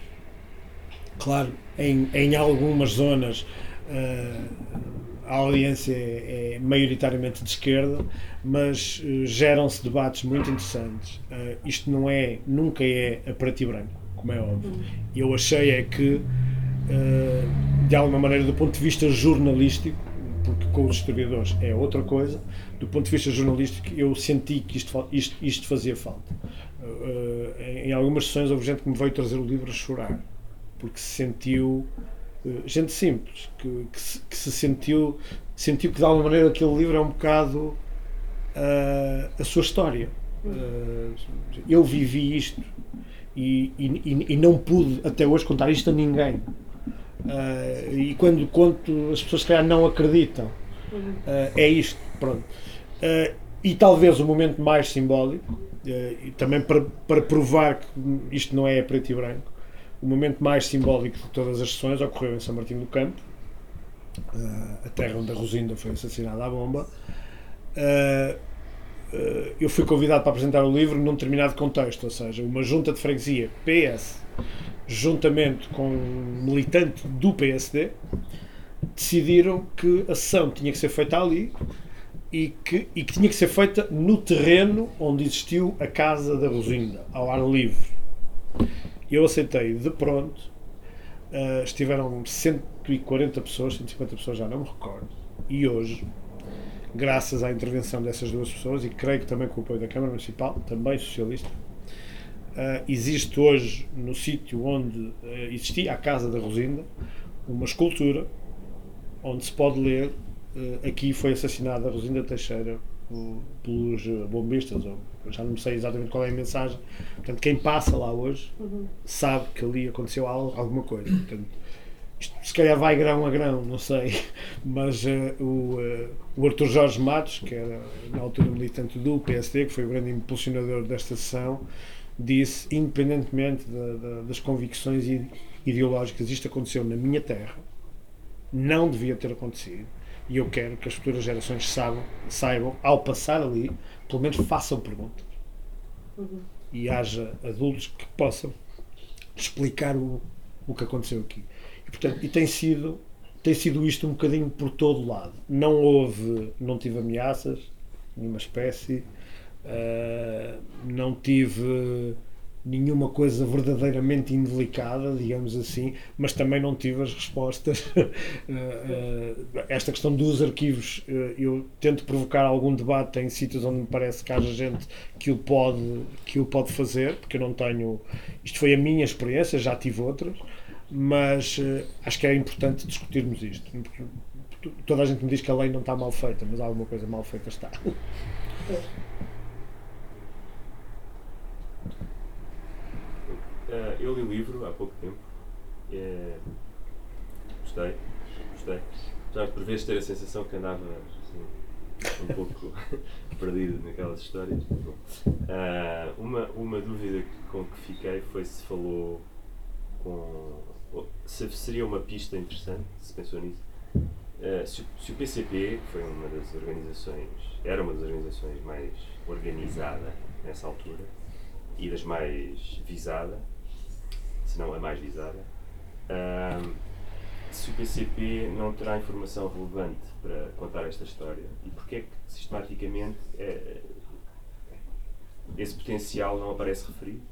Claro, em, em algumas zonas uh, a audiência é, é, maioritariamente de esquerda, mas uh, geram-se debates muito interessantes. Uh, isto não é, nunca é a preto e branco, como é óbvio. Eu achei é que, uh, de alguma maneira, do ponto de vista jornalístico, porque com os historiadores é outra coisa, do ponto de vista jornalístico, eu senti que isto, isto, isto fazia falta. em algumas sessões houve gente que me veio trazer o livro a chorar, porque se sentiu eh, gente simples, que, que, se, que, se, sentiu, sentiu que de alguma maneira aquele livro é um bocado uh, a sua história. Uh, eu vivi isto e, e, e, não pude até hoje contar isto a ninguém. Uh, e quando, quando as pessoas se calhar não acreditam, é isto, pronto. E talvez o momento mais simbólico, também para, para provar que isto não é preto e branco, o momento mais simbólico de todas as sessões ocorreu em São Martinho do Campo, a terra onde a Rosinda foi assassinada à bomba. eu fui convidado para apresentar o livro num determinado contexto, ou seja, uma junta de freguesia PS juntamente com um militante do PSD, decidiram que a sessão tinha que ser feita ali e que, e que tinha que ser feita no terreno onde existiu a Casa da Rosinda, ao ar livre. Eu aceitei de pronto. Uh, estiveram 140 pessoas, 150 pessoas, já não me recordo. E hoje, graças à intervenção dessas duas pessoas, e creio que também com o apoio da Câmara Municipal, também socialista, Uh, existe hoje, no sítio onde uh, existia a Casa da Rosinda, uma escultura onde se pode ler aqui foi assassinada a Rosinda Teixeira pelos bombistas, ou, já não sei exatamente qual é a mensagem. Portanto, quem passa lá hoje uhum. sabe que ali aconteceu algo, alguma coisa. Portanto, isto, se calhar vai grão a grão, não sei, mas o, o Arthur Jorge Matos, que era na altura militante do PSD, que foi o grande impulsionador desta sessão, disse, independentemente de, de, das convicções ideológicas, isto aconteceu na minha terra, não devia ter acontecido, e eu quero que as futuras gerações saibam, saibam ao passar ali, pelo menos façam perguntas. Uhum. E haja adultos que possam explicar o, o que aconteceu aqui. E, portanto, e tem sido tem sido isto um bocadinho por todo o lado. Não houve, não tive ameaças, nenhuma espécie, Uh, não tive nenhuma coisa verdadeiramente indelicada, digamos assim, mas também não tive as respostas. uh, uh, esta questão dos arquivos, eu tento provocar algum debate em sítios onde me parece que haja gente que o pode, que o pode fazer, porque eu não tenho. Isto foi a minha experiência, já tive outras, mas acho que é importante discutirmos isto. Toda a gente me diz que a lei não está mal feita, mas alguma coisa mal feita está. Uh, eu li o livro há pouco tempo. É, gostei, gostei. Já por vezes ter a sensação que andava assim, um pouco perdido naquelas histórias. Uh, uma, uma dúvida com que fiquei foi se falou com. se seria uma pista interessante, se pensou nisso. Uh, se, se, o PCP, que foi uma das organizações, era uma das organizações mais organizada nessa altura e das mais visada, se não a mais visada, um, se o PCP não terá informação relevante para contar esta história e porque é que sistematicamente é, esse potencial não aparece referido.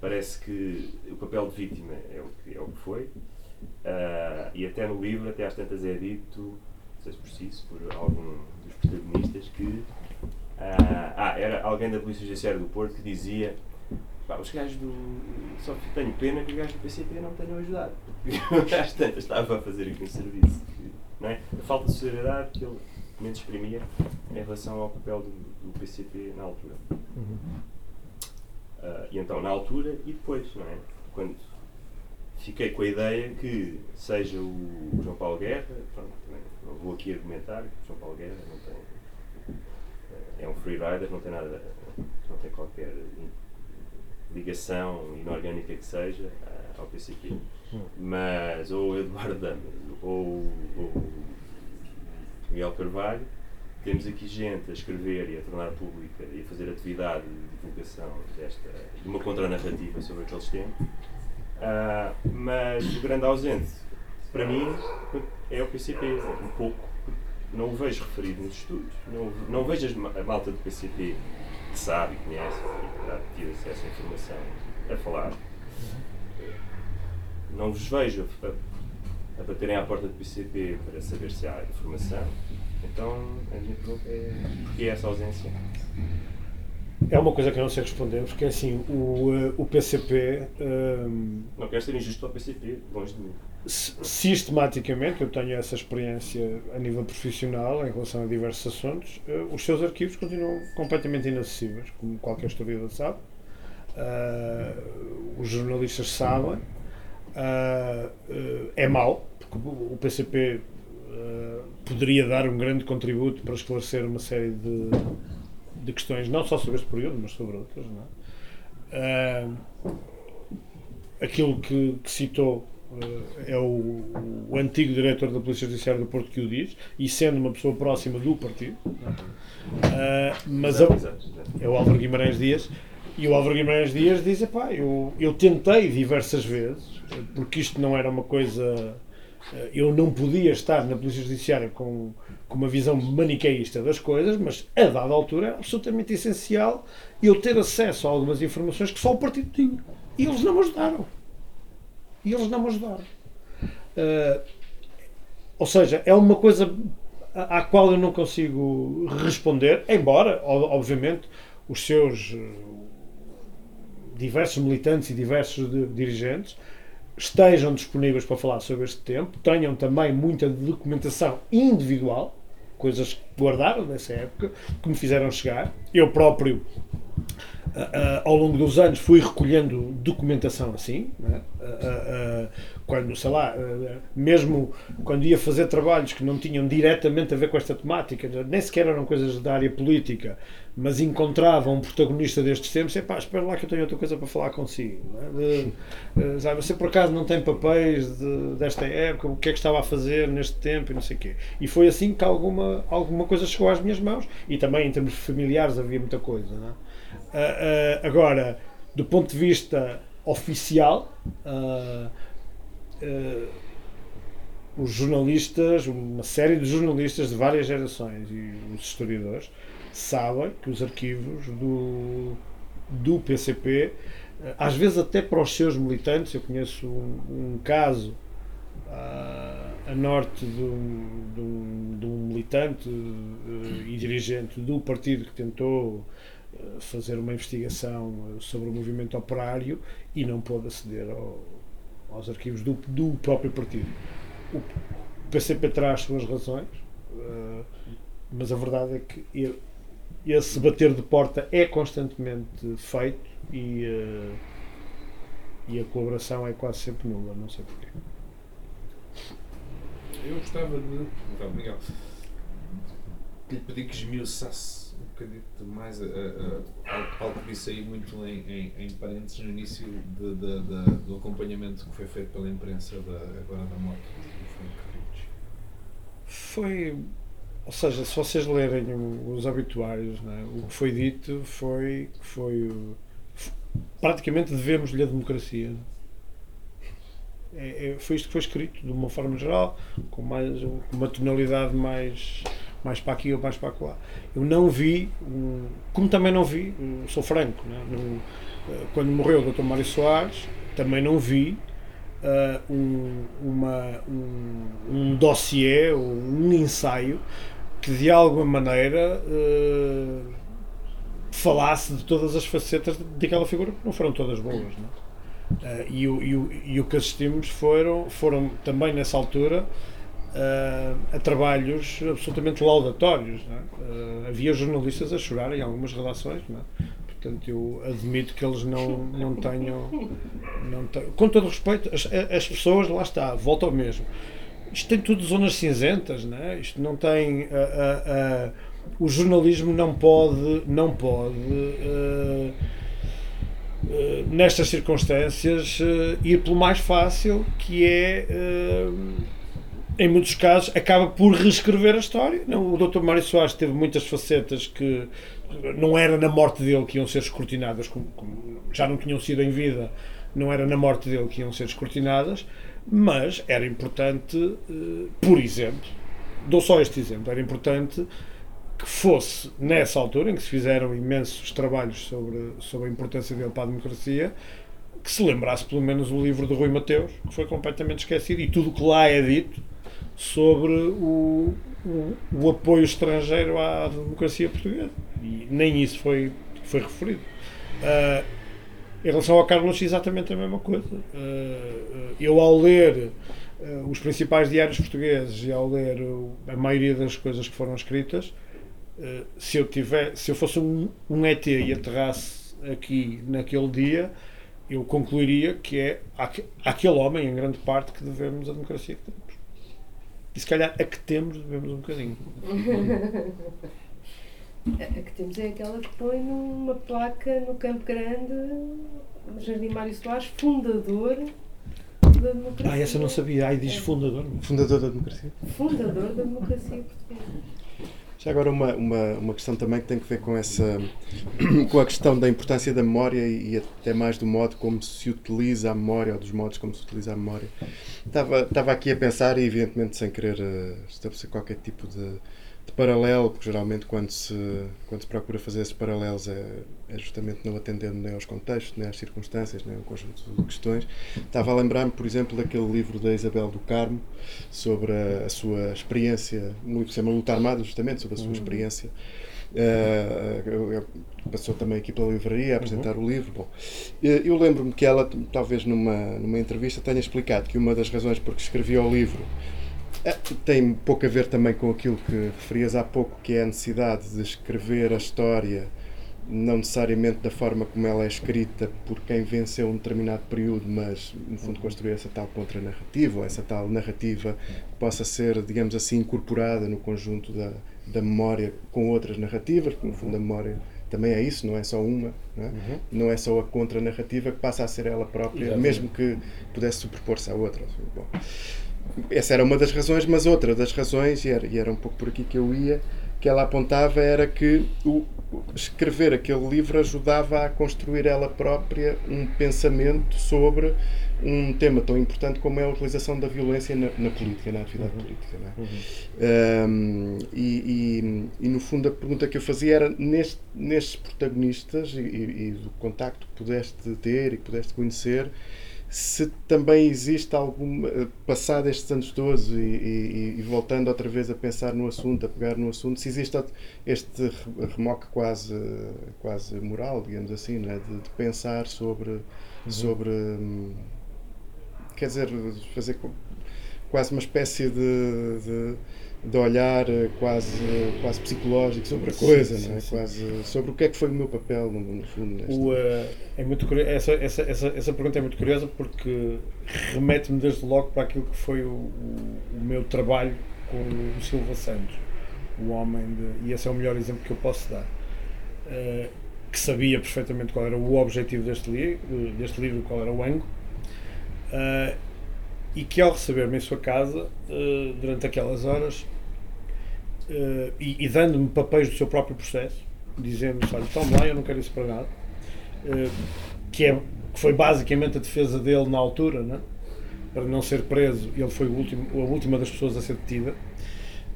Parece que o papel de vítima é o que, é o que foi, uh, e até no livro, até às tantas é dito, não sei se preciso, por algum dos protagonistas, que uh, ah, era alguém da Polícia Judiciária do Porto que dizia Pá, os gajos do. Só tenho pena que os gajos do PCP não tenham ajudado. Porque às tantas estava a fazer aqui um serviço. Não é? A falta de solidariedade que ele menos exprimia em relação ao papel do, do PCP na altura. Uhum. Uh, e então, na altura e depois, não é? Quando fiquei com a ideia que seja o João Paulo Guerra, pronto, não vou aqui argumentar que o João Paulo Guerra não tem. É um freerider, não tem nada, não tem qualquer ligação inorgânica que seja uh, ao PCP. Mas ou Eduardo Damas ou, ou Miguel Carvalho, temos aqui gente a escrever e a tornar pública e a fazer atividade de divulgação desta, de uma contranarrativa sobre aqueles tempos. Uh, mas o grande ausente, para mim, é o PCP, um pouco. Não o vejo referido nos estudos, não, não vejo a malta do PCP que sabe e conhece e terá tido acesso à informação a falar. Não vos vejo a, a baterem à porta do PCP para saber se há informação. Então, a minha pergunta é: porquê essa ausência? É uma coisa que eu não sei responder, porque assim, o, eh, o PCP. Um, não quero ser injusto ao PCP, longe de mim sistematicamente, eu tenho essa experiência a nível profissional em relação a diversos assuntos, uh, os seus arquivos continuam completamente inacessíveis, como qualquer historiador sabe. Uh, os jornalistas sabem, uh, é mau, porque o PCP uh, poderia dar um grande contributo para esclarecer uma série de, de questões, não só sobre este período, mas sobre outras. É? aquilo que, que citou é o, o, antigo diretor da Polícia Judiciária do Porto que o diz, e sendo uma pessoa próxima do partido, uh, mas a, é o Álvaro Guimarães Dias, e o Álvaro Guimarães Dias diz: pá, eu, eu tentei diversas vezes, porque isto não era uma coisa. Eu não podia estar na Polícia Judiciária com, com uma visão maniqueísta das coisas, mas a dada altura era absolutamente essencial eu ter acesso a algumas informações que só o partido tinha. E eles não me ajudaram. E eles não me ajudaram. Uh, ou seja, é uma coisa à qual eu não consigo responder, embora, obviamente, os seus eh, diversos militantes e diversos dirigentes estejam disponíveis para falar sobre este tempo, tenham também muita documentação individual, coisas que guardaram dessa época, que me fizeram chegar. Eu próprio Uh, uh, ao longo dos anos fui recolhendo documentação assim, né? uh, quando, sei lá, mesmo quando ia fazer trabalhos que não tinham diretamente a ver com esta temática, nem sequer eram coisas da área política, mas encontrava um protagonista destes tempos, é pá, espera lá que eu tenho outra coisa para falar consigo. Né? De, sabe, você por acaso não tem papéis de, desta época, o que é que estava a fazer neste tempo e não sei o quê. E foi assim que alguma, alguma coisa chegou às minhas mãos e também em termos familiares havia muita coisa. É? Uh, uh, agora, do ponto de vista oficial, uh, os jornalistas, uma série de jornalistas de várias gerações e os historiadores sabem que os arquivos do, do PCP, às vezes até para os seus militantes, eu conheço um, um caso a norte de um, de um, de um militante e dirigente do partido que tentou fazer uma investigação sobre o movimento operário e não pôde aceder ao, aos arquivos do, do, próprio partido. O PCP traz suas razões, uh, mas a verdade é que esse bater de porta é constantemente feito e, e a colaboração é quase sempre nula, não sei porquê. Eu gostava de. Então, Miguel, lhe pedi que esmiuçasse bocadito mais a, algo que disse aí muito em, em, em parênteses no início de, de, de, do acompanhamento que foi feito pela imprensa da, agora da morte do. Foi. Ou seja, se vocês lerem os habituários, né, o que foi dito foi que foi. Praticamente devemos-lhe a democracia. É, é, foi isto que foi escrito, de uma forma geral, com mais, uma tonalidade mais mais para aqui ou mais para lá. Eu não vi, como também não vi, sou franco, né? Eh, quando morreu o Dr. Mário Soares, também não vi uh, um, uma, um, um dossiê, um ensaio que de alguma maneira uh, falasse de todas as facetas daquela figura, que não foram todas boas. Uh, e, o, e, o, e o que assistimos foram, foram também nessa altura a trabalhos absolutamente laudatórios. Uh, havia jornalistas a chorar em algumas redações. Portanto, eu admito que eles não, não tenham. Não tenham com todo respeito, as, as pessoas, lá está, volta ao mesmo. Isto tem tudo zonas cinzentas, não é? Isto não tem. Uh, o jornalismo não pode. Não pode nestas circunstâncias, ir pelo mais fácil, que é em muitos casos, acaba por reescrever a história. O Dr. Mário Soares teve muitas facetas que não era na morte dele que iam ser escrutinadas, como, como já não tinham sido em vida, não era na morte dele que iam ser escrutinadas, mas era importante, eh, por exemplo, dou só este exemplo, era importante que fosse nessa altura em que se fizeram imensos trabalhos sobre, sobre a importância dele para a democracia, que se lembrasse pelo menos o livro de Rui Mateus, que foi completamente esquecido, e tudo o que lá é dito sobre o, o, o, apoio estrangeiro à democracia portuguesa. E nem isso foi, foi referido. Uh, em relação ao Carlos, exatamente a mesma coisa. Uh, eu, ao ler uh, os principais diários portugueses e ao ler a maioria das coisas que foram escritas, se eu tiver, se eu fosse um, um ET e aterrasse aqui naquele dia, eu concluiria que é àquele homem, em grande parte, que devemos a democracia que temos. E se calhar a que temos devemos um bocadinho. A que temos é aquela que põe numa placa no Campo Grande, Jardim Mário Soares, fundador da democracia. Ah, essa eu não sabia. Ai, diz fundador. Fundador da democracia. Fundador da democracia portuguesa. Já agora uma, uma, uma questão também que tem que ver com essa com a questão da importância da memória e, e até mais do modo como se utiliza a memória ou dos modos como se utiliza a memória. Estava, estava aqui a pensar e evidentemente sem querer eh, estabelecer qualquer tipo de, de paralelo, porque geralmente quando se, quando se procura fazer esses paralelos é, é justamente não atendendo nem aos contextos, nem às circunstâncias, nem a um conjunto de questões. Estava a lembrar-me, por exemplo, daquele livro da Isabel do Carmo sobre a, a sua experiência, um livro que se chama Luta Armada, justamente sobre a sua experiência. Eh, eu- eu- passou também aqui pela livraria a apresentar o livro. Bom, eh, eu lembro-me que ela, talvez numa, numa entrevista, tenha explicado que uma das razões por que escrevia o livro eh, tem pouco a ver também com aquilo que referias há pouco, que é a necessidade de escrever a história não necessariamente da forma como ela é escrita por quem venceu um determinado período, mas no fundo construir essa tal contranarrativa, ou essa tal narrativa que possa ser, digamos assim, incorporada no conjunto da, da memória com outras narrativas, porque no fundo a memória também é isso, não é só uma, não é, não é só a contranarrativa que passa a ser ela própria, Exatamente. mesmo que pudesse superpor-se à outra. Bom, essa era uma das razões, mas outra das razões, e era, e era um pouco por aqui que eu ia, que ela apontava era que o, escrever aquele livro ajudava a construir ela própria um pensamento sobre um tema tão importante como é a utilização da violência na, na política, na atividade política. Não é? Um, e, e- e, no fundo a pergunta que eu fazia era neste, nestes protagonistas e, e- e do contacto que pudeste ter e que pudeste conhecer se também existe alguma eh, passado estes anos todos e, e- e voltando outra vez a pensar no assunto, a pegar no assunto, se existe este re- remoque quase quase moral, digamos assim, não é? de, de pensar sobre sobre hum, quer dizer fazer quase uma espécie de, de, de olhar eh, quase, quase psicológico sobre a coisa, sim, não é? sim. Quase sobre o que é que foi o meu papel, no, no fundo. nesta- O, eh, é muito curio- essa, essa, essa, essa pergunta é muito curiosa porque remete-me desde logo para aquilo que foi o, o, o meu trabalho com o Silva Santos, o homem de, e esse é o melhor exemplo que eu posso dar, eh, que sabia perfeitamente qual era o objetivo deste, li deste livro, qual era o ângulo, eh, e que ao receber-me em sua casa, eh, durante aquelas horas, eh, e, e dando-me papéis do seu próprio processo, dizendo olha, tome lá, eu não quero isso para nada, eh, que, é, que foi basicamente a defesa dele na altura, né? para não ser preso, ele foi o último, a última das pessoas a ser detida.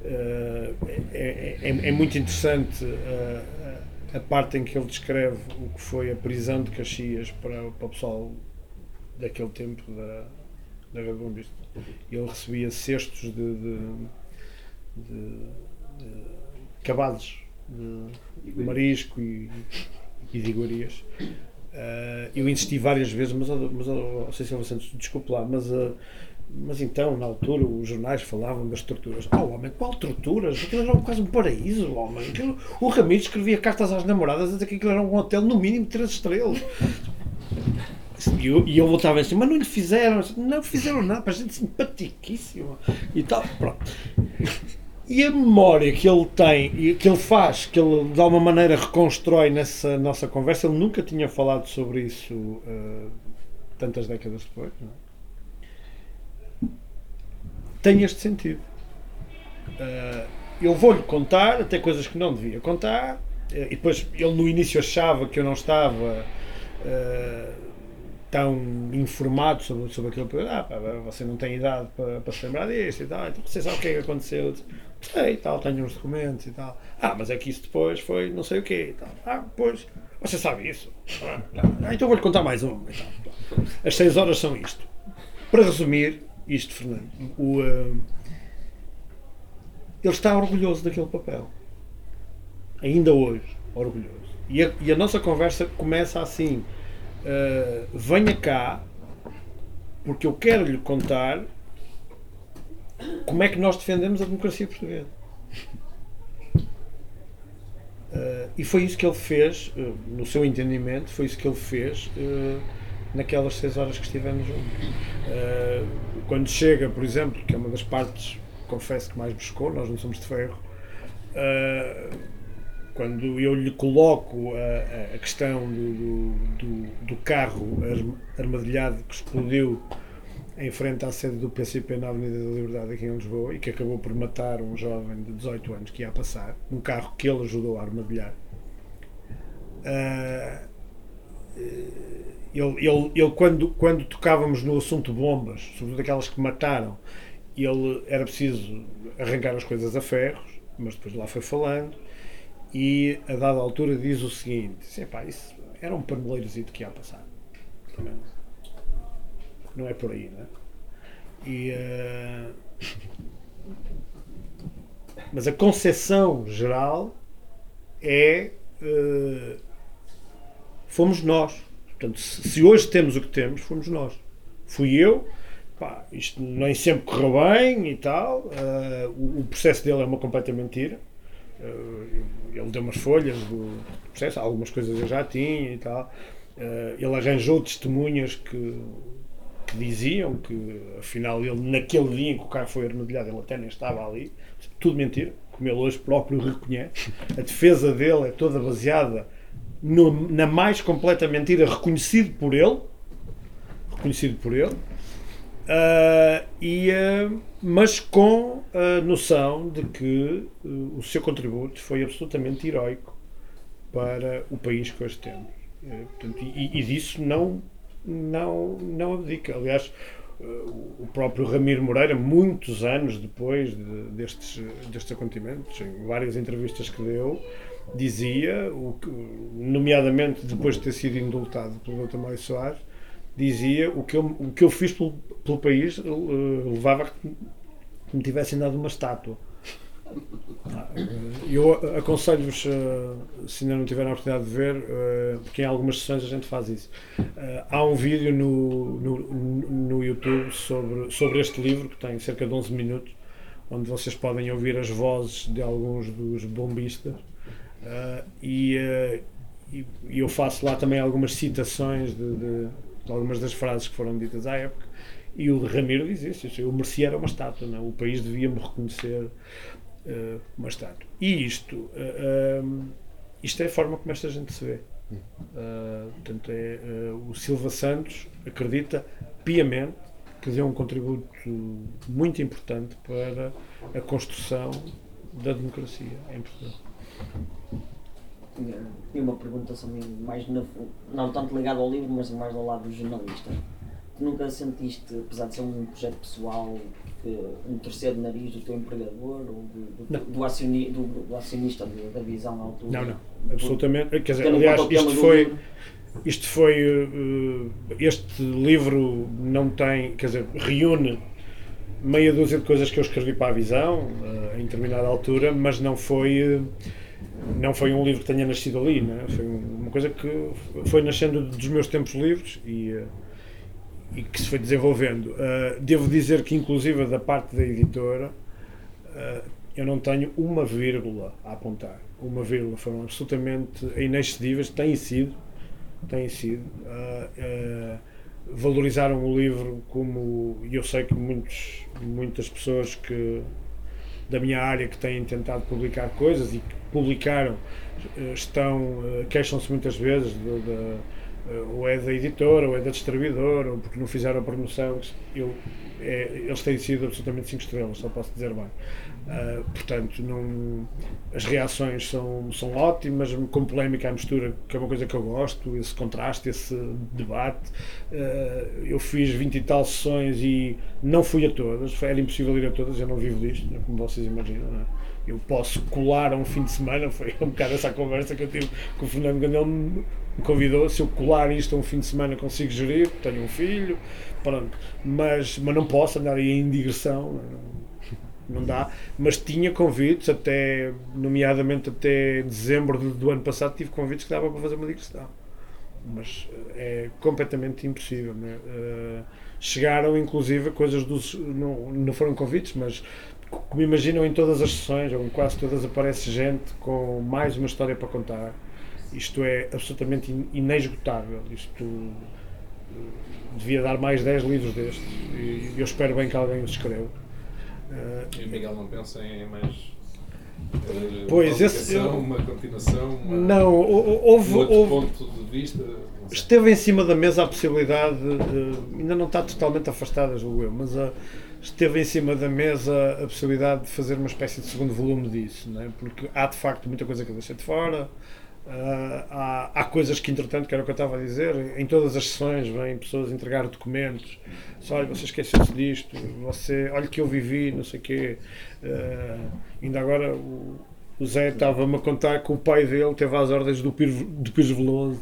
Eh, é, é- é muito interessante a, a parte em que ele descreve o que foi a prisão de Caxias para, para o pessoal daquele tempo da, da Rede Bombista. Ele recebia cestos de, de, de, de cavalos de, marisco e, e de iguarias. Eh, eu insisti várias vezes, mas, mas ó, sei Silva Santos, desculpe lá, mas, eh, mas então, na altura, os jornais falavam das torturas. Oh, homem, qual torturas? Aquilo era quase um paraíso, homem. Aquilo- o Ramiro escrevia cartas às namoradas a dizer que aquilo era um hotel, no mínimo, de três estrelas. E eu, e eu voltava assim, mas não lhe fizeram, não fizeram nada, para gente simpaticíssima e tal, pronto. E a memória que ele tem e que ele faz, que ele de alguma maneira reconstrói nessa nossa conversa, ele nunca tinha falado sobre isso eh, tantas décadas depois, é? tem este sentido. Eh, eu vou-lhe contar até coisas que não devia contar, eh, e depois ele no início achava que eu não estava eh, tão informado sobre, sobre aquilo que ah, você não tem idade para, para se lembrar disto e tal, então você sabe o que é que aconteceu? Sei e tal, tenho uns documentos e tal. Ah, mas é que isso depois foi não sei o quê e tal. Ah, pois, você sabe isso? Ah, então vou-lhe contar mais um e tal. As seis horas são isto. Para resumir, isto, Fernando, o, ah, ele está orgulhoso daquele papel. Ainda hoje, orgulhoso. E a, e a nossa conversa começa assim: uh, venha cá, porque eu quero lhe contar como é que nós defendemos a democracia portuguesa. Uh, e foi isso que ele fez, uh, no seu entendimento, foi isso que ele fez uh, naquelas seis horas que estivemos juntos. Quando chega, por exemplo, que é uma das partes, confesso que mais buscou, nós não somos de ferro, quando eu lhe coloco a, a questão do, do, do, carro armadilhado que explodiu em frente à sede do PCP na Avenida da Liberdade aqui em Lisboa e que acabou por matar um jovem de 18 anos que ia passar, um carro que ele ajudou a armadilhar. Uh, ele, ele, ele quando, quando tocávamos no assunto bombas, sobretudo aquelas que mataram, ele era preciso arrancar as coisas a ferros, mas depois lá foi falando e a dada altura diz o seguinte: isso era um paneleirozito que ia passar. Não é por aí, não é? E, uh, mas a concepção geral é uh, fomos nós. Portanto, se, hoje temos o que temos, fomos nós. Fui eu, pá, isto nem sempre correu bem e tal. Uh, o, o, processo dele é uma completa mentira. Uh, ele deu umas folhas do processo, algumas coisas eu já tinha e tal. Uh, ele arranjou testemunhas que, que, diziam que, afinal, ele naquele dia em que o carro foi armadilhado, ele até nem estava ali. Tudo mentira, como ele hoje próprio reconhece. A defesa dele é toda baseada no, na mais completa mentira, reconhecido por ele. Reconhecido por ele. Uh, e, uh, mas com a noção de que uh, o seu contributo foi absolutamente heroico para o país que hoje temos. Portanto, e, e, disso não, não, não abdica. Aliás, o próprio Ramiro Moreira, muitos anos depois de, destes, destes acontecimentos, em várias entrevistas que deu, dizia, o que, nomeadamente depois de ter sido indultado pelo Dr. Mário Soares, dizia o que eu, o que eu fiz pelo, pelo país levava me tivessem dado uma estátua. Ah, eu aconselho-vos, uh, se ainda não tiveram a oportunidade de ver, uh, porque em algumas sessões a gente faz isso. há um vídeo no, no, no YouTube sobre, sobre este livro, que tem cerca de 11 minutos, onde vocês podem ouvir as vozes de alguns dos bombistas. e, e eu faço lá também algumas citações de, de algumas das frases que foram ditas à época. E o Ramiro diz isso: eu merecia era uma estátua, não? É? o país devia-me reconhecer uh, uma estátua. E isto, uh, isto é a forma como esta gente se vê. Uh, portanto, é, o Silva Santos acredita piamente que deu um contributo muito importante para a construção da democracia em Portugal tinha uma pergunta também mais não tanto ligada ao livro, mas mais ao lado do jornalista. Nunca sentiste, apesar de ser um projeto pessoal, um terceiro nariz do teu empregador ou do, do, do, acioni, do, do acionista da visão na altura? Não, não, absolutamente. Quer dizer, aliás, isto foi. Isto foi. Uh, este livro não tem. Quer dizer, reúne meia dúzia de coisas que eu escrevi para a visão, uh, em determinada altura, mas não foi. Uh, não foi um livro que tenha nascido ali, né? foi uma coisa que foi nascendo dos meus tempos livres e, eh, e que se foi desenvolvendo. Uh, devo dizer que, inclusive, da parte da editora, uh, eu não tenho uma vírgula a apontar. Uma vírgula, foram absolutamente inexcedíveis, têm sido, têm sido. Uh, valorizaram o livro como, e eu sei que muitos, muitas pessoas que da minha área que têm tentado publicar coisas e que publicaram estão queixam-se muitas vezes de, de, ou é da editora ou é da distribuidora ou porque não fizeram a promoção eu, é, eles têm sido absolutamente 5 estrelas só posso dizer bem uh, portanto não, as reações são, são ótimas com polémica à mistura que é uma coisa que eu gosto esse contraste, esse debate uh, eu fiz 20 e tal sessões e não fui a todas era impossível ir a todas, eu não vivo disto como vocês imaginam não é? eu posso colar a um fim de semana, foi um bocado essa conversa que eu tive com o Fernando Gandel, me convidou, se eu colar isto um fim de semana consigo gerir, tenho um filho, pronto, mas, mas não posso andar aí em digressão, não, não dá, mas tinha convites até, nomeadamente até dezembro do, do ano passado, tive convites que dava para fazer uma digressão, mas eh, é completamente impossível, né? uh, chegaram inclusive coisas dos, não, não foram convites, mas como imaginam, em todas as sessões, ou em quase todas, aparece gente com mais uma história para contar. Isto é absolutamente inesgotável. Isto devia dar mais 10 livros destes. E eu espero bem que alguém os escreva. Eh, E o Miguel não pensa em mais. eh, Pois, uma esse- uma continuação, uma, não, hou- hou- houve, um outro houve- ponto de vista. não. Esteve em cima da mesa a possibilidade, de, ainda não está totalmente afastada, julgo eu, mas a- esteve em cima da mesa a possibilidade de fazer uma espécie de segundo volume disso, não é? porque há de facto muita coisa que eu deixei de fora. Ah, há, há coisas que, entretanto, que era o que eu estava a dizer, em todas as sessões vêm pessoas entregar documentos. Só, olha, você esqueceu-se disto, você, olha que eu vivi, não sei o quê. Ah, ainda agora o, o Zé estava-me a contar que o pai dele teve às ordens do Pires, do Pires Veloso.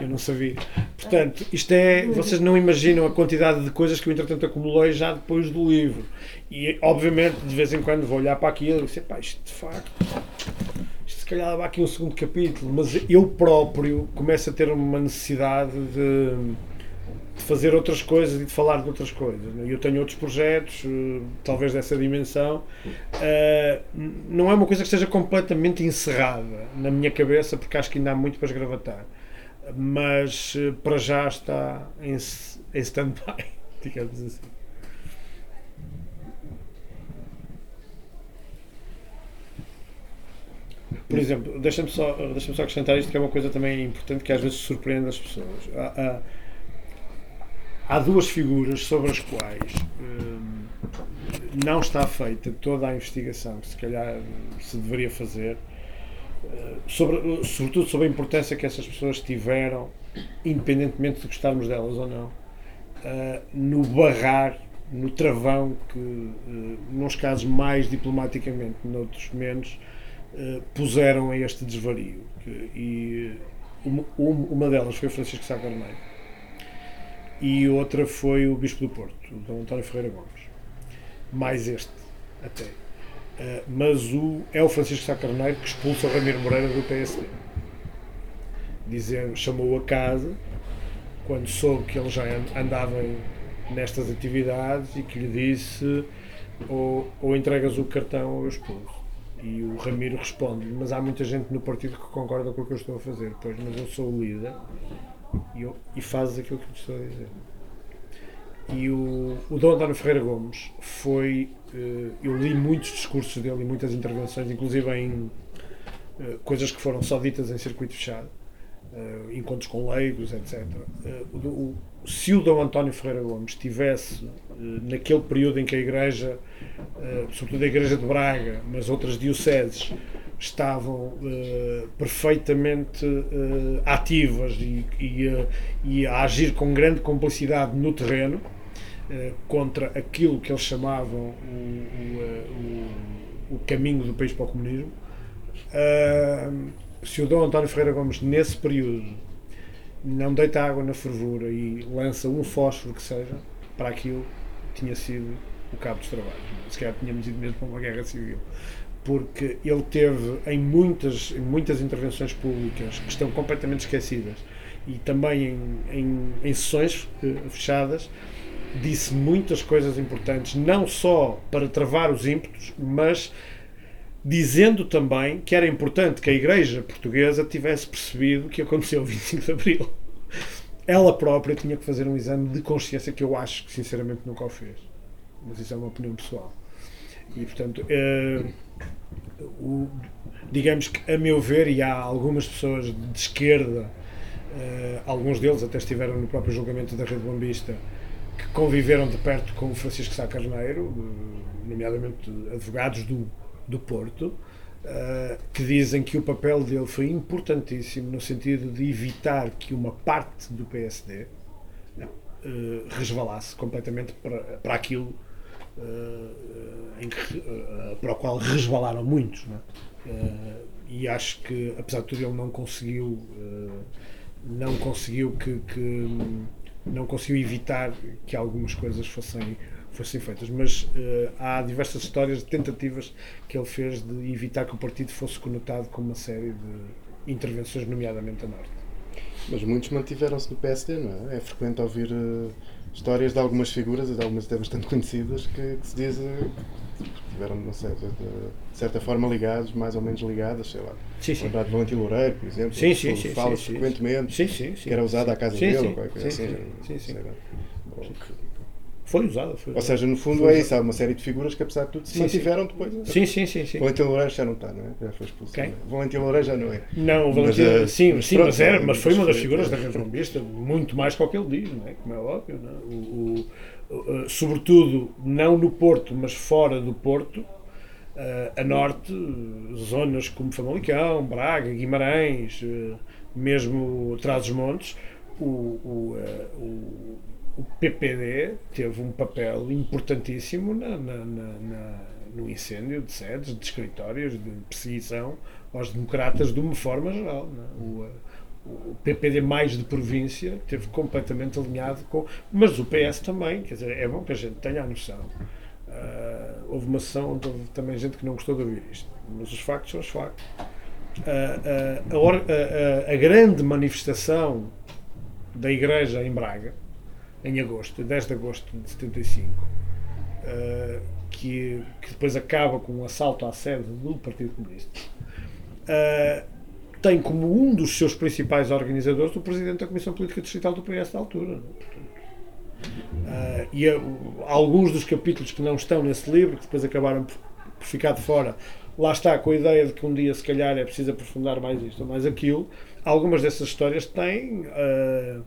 Eu não sabia. Portanto, isto é. Vocês não imaginam a quantidade de coisas que eu, entretanto, acumulei já depois do livro. E, obviamente, de vez em quando vou olhar para aquilo e dizer, pá, isto de facto. Se calhar dava aqui um segundo capítulo, mas eu próprio começo a ter uma necessidade de, de fazer outras coisas e de falar de outras coisas. né? Eu tenho outros projetos, eh, talvez dessa dimensão. N- não é uma coisa que esteja completamente encerrada na minha cabeça, porque acho que ainda há muito para esgravatar. Mas eh, para já está em, em stand-by, digamos assim. Por exemplo, deixa-me só, deixa só acrescentar isto que é uma coisa também importante que às vezes surpreende as pessoas. Há, há- há duas figuras sobre as quais hum, não está feita toda a investigação que se calhar se deveria fazer, eh, sobre, sobretudo sobre a importância que essas pessoas tiveram, independentemente de gostarmos delas ou não, eh, no barrar, no travão que, eh, nos casos mais diplomaticamente, noutros menos, eh, puseram a este desvario. E uma, um- delas foi Francisco Sá Carneiro e outra foi o Bispo do Porto, Dom António Ferreira Gomes. Mais este, até. Eh, mas o, é o Francisco Sá Carneiro que expulsa o Ramiro Moreira do PSD. Dizendo, chamou-o a casa quando soube que ele já an- andava nestas atividades e que lhe disse ou, ou entregas o cartão ou eu expulso. E o Ramiro responde mas há muita gente no partido que concorda com o que eu estou a fazer. Pois, mas eu sou o líder e, eu, e fazes aquilo que eu te estou a dizer. E o, o Dom António Ferreira Gomes foi. eh, eu li muitos discursos dele e muitas intervenções, inclusive em eh, coisas que foram só ditas em circuito fechado, eh, encontros com leigos, etc. O- se o Dom António Ferreira Gomes tivesse, eh, naquele período em que a Igreja, eh, sobretudo a Igreja de Braga, mas outras dioceses, estavam eh, perfeitamente ativas e, e, e a agir com grande complicidade no terreno contra aquilo que eles chamavam o, o, o- caminho do país para o comunismo. Se o Dom António Ferreira Gomes, nesse período, não deita água na fervura e lança um fósforo que seja, para aquilo tinha sido o cabo dos trabalhos. Se calhar tínhamos ido mesmo para uma guerra civil. Porque ele teve em muitas, em muitas intervenções públicas que estão completamente esquecidas e também em, em, em sessões eh, fechadas, disse muitas coisas importantes, não só para travar os ímpetos, mas dizendo também que era importante que a Igreja Portuguesa tivesse percebido o que aconteceu o 25 de Abril. Ela própria tinha que fazer um exame de consciência que eu acho que sinceramente nunca o fez. Mas isso é uma opinião pessoal. E portanto, eh, o- digamos que a meu ver, e há algumas pessoas de esquerda, eh, alguns deles até estiveram no próprio julgamento da Rede Bombista, que conviveram de perto com o Francisco Sá Carneiro, eh, nomeadamente advogados do, do Porto, eh, que dizem que o papel dele foi importantíssimo no sentido de evitar que uma parte do PSD eh, resvalasse completamente para, para aquilo eh, que, para o qual resvalaram muitos. é? E acho que, apesar de tudo, ele não conseguiu, não conseguiu que, que- não conseguiu evitar que algumas coisas fossem fossem feitas, mas eh, há diversas histórias de tentativas que ele fez de evitar que o partido fosse conotado com uma série de intervenções, nomeadamente a norte. Mas muitos mantiveram-se no PSD, não é? É frequente ouvir eh, histórias de algumas figuras, de algumas até bastante conhecidas, que, que se diz eh, que tiveram de, uma certa, de certa forma ligados, mais ou menos ligadas, sei lá. Sim, sim. Lembrar de Valentim Loureiro, por exemplo, Sim, sim, sim, fala sim, frequentemente, Sim, sim, sim. que era usada a casa dele, ou qualquer coisa Sim, assim. sim, sim, sim. sei lá. Ou que- Foi usada, foi Ou seja, no fundo é isso, há uma série de figuras que apesar de tudo se Sim, sim. mantiveram depois. Sim, sim, sim, sim. Valentim Loureiro já não está, não é? Já foi expulso. Quem? Valentim Loureiro já não é. Não, o Mas, Valentim, eh, sim, mas sim pronto, mas, era, mas foi uma das figuras da Rentrombista, muito mais que o que ele diz, não é? como é óbvio. Não é? O, o- o- sobretudo, não no Porto, mas fora do Porto, eh, a norte, eh, zonas como Famalicão, Braga, Guimarães, eh, mesmo Trás-os-Montes, o, o, eh, o- o PPD teve um papel importantíssimo na- na- na- no incêndio de sedes, de escritórios, de perseguição aos democratas de uma forma geral. é? O, eh, o PPD mais de província teve completamente alinhado com. Mas o PS também, quer dizer, é bom que a gente tenha a noção. Ah, houve uma sessão onde houve também gente que não gostou de ouvir isto, mas os factos são os factos. Or- a- a- a grande manifestação da Igreja em Braga, em agosto, 10 de agosto de 75, ah, que, que depois acaba com um assalto à sede do Partido Comunista, ah, tem como um dos seus principais organizadores o Presidente da Comissão Política Distrital do PS da altura. ah, e o- alguns dos capítulos que não estão nesse livro, que depois acabaram por, por ficar de fora, lá está com a ideia de que um dia se calhar é preciso aprofundar mais isto ou mais aquilo. Algumas dessas histórias têm. ah,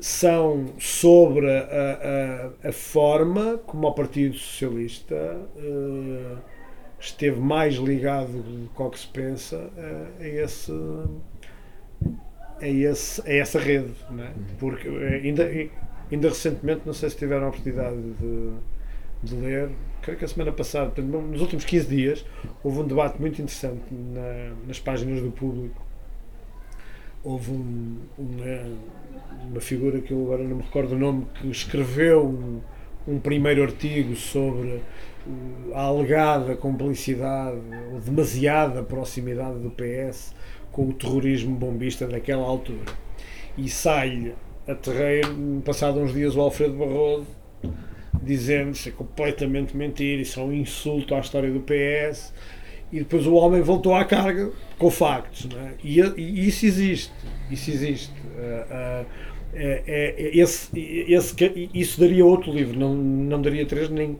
são sobre a, a- a forma como o Partido Socialista eh, esteve mais ligado do que o que se pensa eh, a, esse, a, esse, a essa rede. é? Porque eh, ainda, ainda recentemente, não sei se tiveram a oportunidade de, de ler, creio que a semana passada, portanto, nos últimos 15 dias, houve um debate muito interessante na- nas páginas do público houve um, uma, uma figura que eu agora não me recordo o nome que escreveu um, um primeiro artigo sobre uh, a alegada complicidade ou demasiada proximidade do PS com o terrorismo bombista daquela altura. E sai-lhe a terreiro passado uns dias o Alfredo Barroso dizendo isso é completamente mentira, isso é um insulto à história do PS e depois o homem voltou à carga com factos. É? e, e isso existe. Isso existe. Ah, ah, é- é- esse, esse, isso daria outro livro, não, não daria três nem,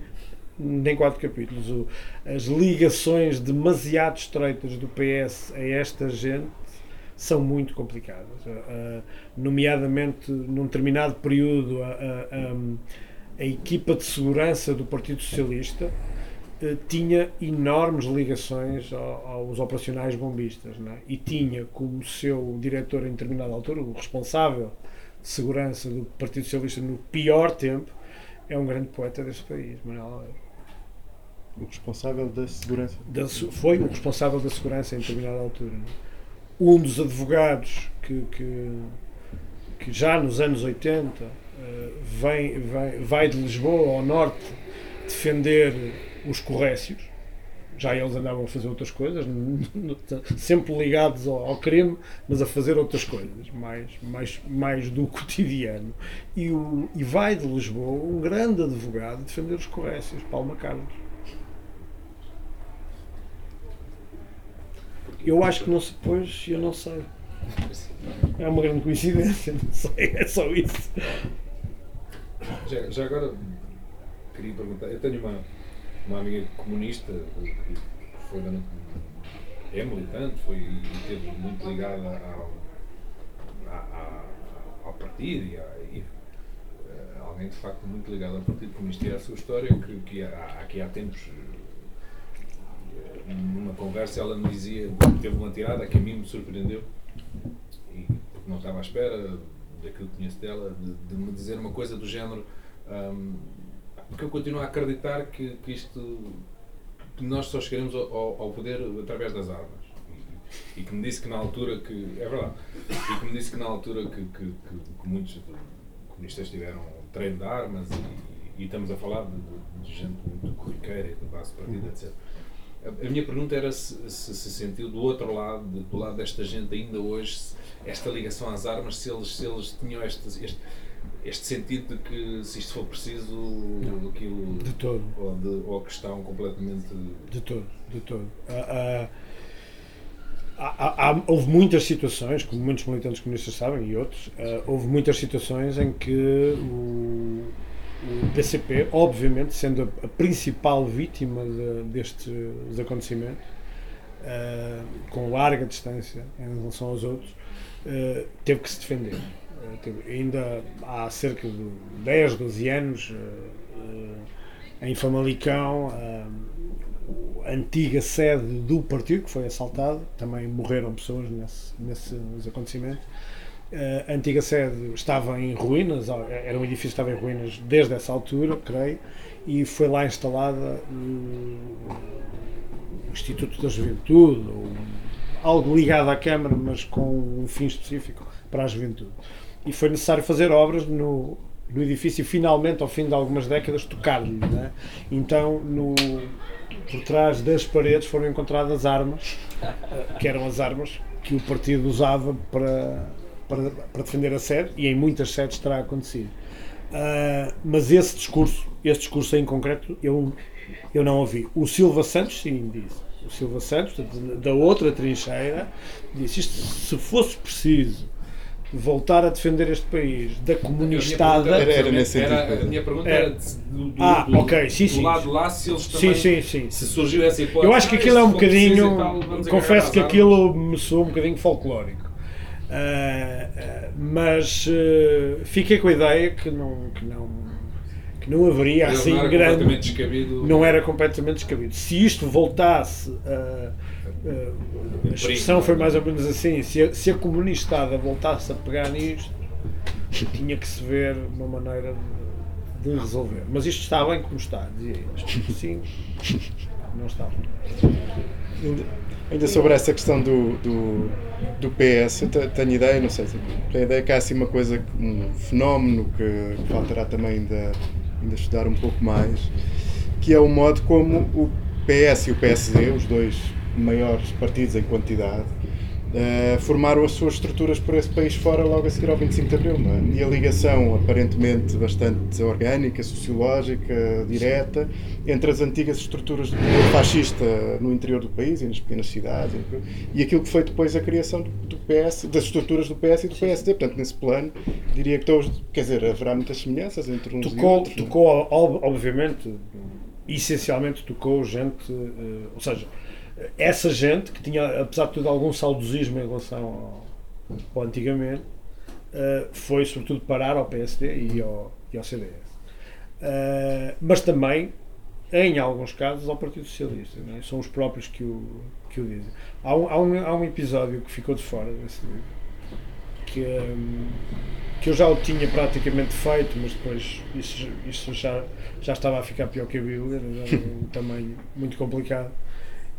nem quatro capítulos. O- as ligações demasiado estreitas do PS a esta gente são muito complicadas. Ah, nomeadamente, num determinado período, a, a- a- a equipa de segurança do Partido Socialista tinha enormes ligações ao- aos operacionais bombistas é? e tinha como seu diretor em determinada altura, o responsável de segurança do Partido Socialista no pior tempo, é um grande poeta desse país, Manuel Alegre. O responsável da segurança. Da foi o responsável da segurança em determinada altura. é? Um dos advogados que, que, que já nos anos 80 eh, vem, vem- vai de Lisboa ao norte defender os corrécios. Já eles andavam a fazer outras coisas, sempre ligados ao, ao crime, mas a fazer outras coisas, mais, mais, mais do cotidiano. E, o, e vai de Lisboa um grande advogado defender os corrécios, Paulo Carlos. Eu acho que não se pôs, eu não sei. É uma grande coincidência, não sei, é só isso. Já, já agora queria perguntar, eu tenho uma, uma amiga comunista que foi é militante, foi esteve muito ligada ao, a- a- ao partido e, a- e, eh, alguém de facto muito ligado ao Partido Comunista. E à sua história que, que há, aqui há tempos eh, numa conversa ela me dizia, teve uma tirada que a mim me surpreendeu e porque não estava à espera daquilo que conheço dela, de, de me dizer uma coisa do género hum, porque eu continuo a acreditar que, que isto que nós só chegaremos ao, ao- poder através das armas. E, que me disse que na altura que é verdade e que me disse que na altura que, que, que- que muitos comunistas tiveram treino de armas e, e estamos a falar de, de- de gente muito corriqueira e de base partida etc a, a minha pergunta era se, se se sentiu do outro lado, de- do lado desta gente ainda hoje, esta ligação às armas, se eles, se eles tinham este, este, este sentido de que se isto for preciso, aquilo. De todo. Ou, de, ou que estão completamente. De todo, de todo. Ah, ah, houve muitas situações, como muitos militantes comunistas sabem e outros, ah, houve muitas situações em que o, o PCP, obviamente, sendo a, a principal vítima de- destes acontecimentos, ah, com larga distância em relação aos outros, ah, teve que se defender. Ah, teve- ainda há cerca de 10, 12 anos, ah, ah, em Famalicão, a antiga sede do partido, que foi assaltada, também morreram pessoas nesse, nesses acontecimentos. Eh, A antiga sede estava em ruínas, era um edifício que estava em ruínas desde essa altura, creio, e foi lá instalada o Instituto da Juventude, algo ligado à Câmara, mas com um fim específico para a juventude. E foi necessário fazer obras no, no edifício finalmente, ao fim de algumas décadas, tocar-lhe. né? Então, no, por trás das paredes foram encontradas armas, que eram as armas que o partido usava para, para, para defender a sede, e em muitas sedes terá acontecido. Ah, mas esse discurso, esse discurso em concreto, eu, eu não ouvi. O Silva Santos, sim, disse. O Silva Santos, da outra trincheira, disse isto, se fosse preciso voltar a defender este país da comunistada. Era- era nesse sentido, Era, a minha pergunta Era. do, do, Ah, do, ok, sim, do sim. lado lá se eles Sim, também. sim, sim. Se surgiu essa hipótese. Eu acho que aquilo é um bocadinho. tal, confesso que aquilo me soou um bocadinho folclórico. Ah, ah, mas ah, fiquei com a ideia que não, que não, que não haveria assim não grande. Não era completamente descabido. Se isto voltasse a. a expressão foi mais ou menos assim: se a, se a comunistada voltasse a pegar nisto, tinha que se ver uma maneira de, de resolver. Mas isto está bem como está, dizia eu. Sim, não está bem. Ainda, ainda sobre essa questão do, do, do PS, eu te- tenho ideia, não sei, se- tenho ideia que há assim uma coisa, um fenómeno que faltará também ainda, ainda estudar um pouco mais, que é o modo como o PS e o PSD, os dois maiores partidos em quantidade, eh, formaram as suas estruturas por esse país fora logo a seguir ao 25 de Abril. É? E a ligação aparentemente bastante orgânica, sociológica, direta, entre as antigas estruturas do poder fascista no interior do país e nas pequenas cidades e aquilo que foi depois a criação do, PS, das estruturas do PS e do PSD. Portanto, nesse plano, diria que todos, quer dizer, haverá muitas semelhanças entre uns e Tocou, outros. não é? tocou ob- obviamente, essencialmente tocou gente, eh, ou seja, essa gente que tinha, apesar de tudo, algum saudosismo em relação ao, ao antigamente, eh, foi sobretudo parar ao PSD e ao, e ao CDS. Eh, mas também, em alguns casos, ao Partido Socialista. é? São os próprios que o, que o dizem. Há um, há, um, há um episódio que ficou de fora desse livro, que, hum, que eu já o tinha praticamente feito, mas depois isso, isso já, já estava a ficar pior que a Bíblia, era um tamanho muito complicado.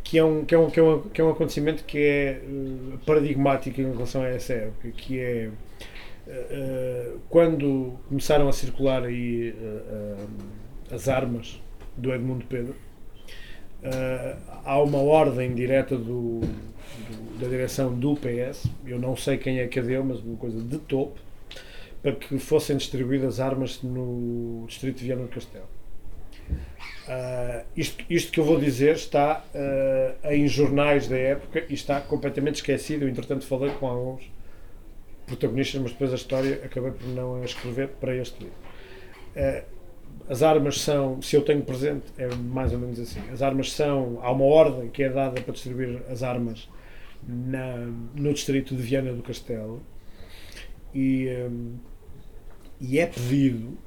Que é, um, que, é um, que, é um, que é um acontecimento que é eh, paradigmático em relação a essa época, que é eh, quando começaram a circular aí eh, as armas do Edmundo Pedro, há uma ordem direta do, do- da direção do PS, eu não sei quem é que a deu, mas uma coisa de topo, para que fossem distribuídas armas no distrito de Viana do Castelo. Ah, isto, isto que eu vou dizer está ah, em jornais da época e está completamente esquecido. Eu, entretanto, falei com alguns protagonistas, mas depois a história acabei por não escrever para este livro. Ah, as armas são, se eu tenho presente, é mais ou menos assim. As armas são, há uma ordem que é dada para distribuir as armas na, no distrito de Viana do Castelo e, hum, e é pedido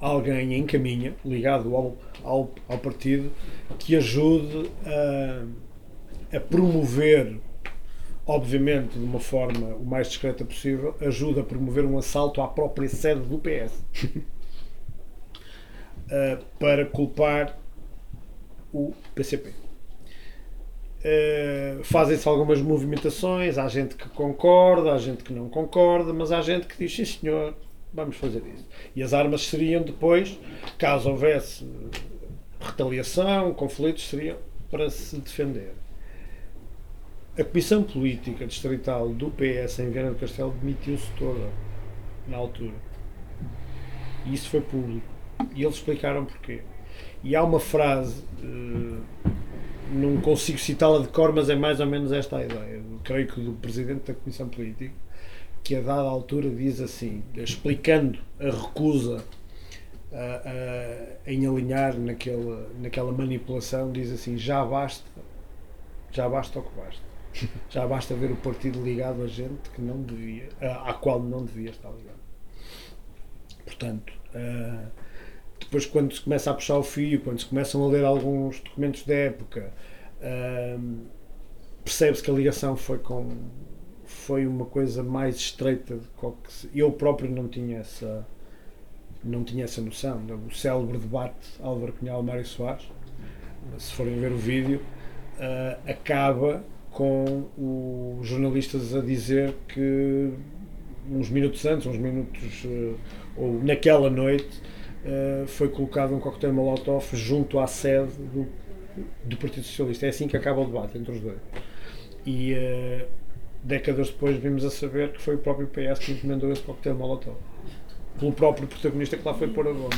alguém em caminha, ligado ao, ao, ao partido, que ajude a, a promover, obviamente de uma forma o mais discreta possível, ajuda a promover um assalto à própria sede do PS eh, para culpar o PCP. Uh, Fazem-se algumas movimentações, há gente que concorda, há gente que não concorda, mas há gente que diz sim senhor, vamos fazer isso. E as armas seriam depois, caso houvesse retaliação, conflitos, seriam para se defender. A Comissão Política Distrital do PS em Viana do Castelo demitiu-se toda na altura. E isso foi público. E eles explicaram porquê. E há uma frase, eh, não consigo citá-la de cor, mas é mais ou menos esta a ideia. Creio que do presidente da Comissão Política, que a dada altura diz assim, explicando a recusa a- a- em alinhar naquela, naquela manipulação, diz assim: já basta, já basta o que basta. Já basta ver o partido ligado a gente que não devia, à qual não devia estar ligado. Portanto, depois quando se começa a puxar o fio, quando se começam a ler alguns documentos da época, percebe-se que a ligação foi com foi uma coisa mais estreita eu próprio não tinha essa não tinha essa noção o célebre debate Álvaro Cunhal Mário Soares se forem ver o vídeo ah, acaba com os jornalistas a dizer que uns minutos antes, uns minutos eh, ou naquela noite eh, foi colocado um coquetel Molotov junto à sede do, do Partido Socialista. É assim que acaba o debate entre os dois. E décadas depois vimos a saber que foi o próprio PS que encomendou esse coquetel Molotov. Pelo próprio protagonista que lá foi pôr a bomba.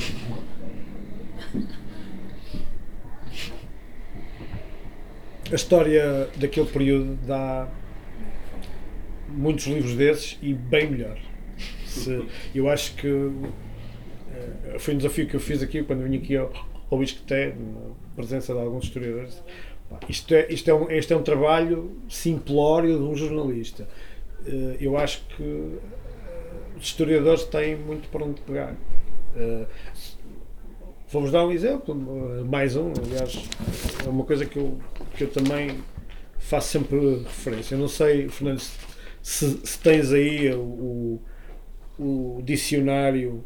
A história daquele período dá muitos livros desses e bem melhor. Se- eu acho que eh, foi um desafio que eu fiz aqui quando vim aqui ao, ao Isqueté, na presença de alguns historiadores. Isto é, isto, é um, este é um trabalho simplório de um jornalista. Eh, Eu acho que eh, os historiadores têm muito para onde pegar. Eh, Vou-vos dar um exemplo, mais um, aliás, é uma coisa que eu, que eu também faço sempre referência. Eu não sei, Fernando, se, se- tens aí o, o dicionário,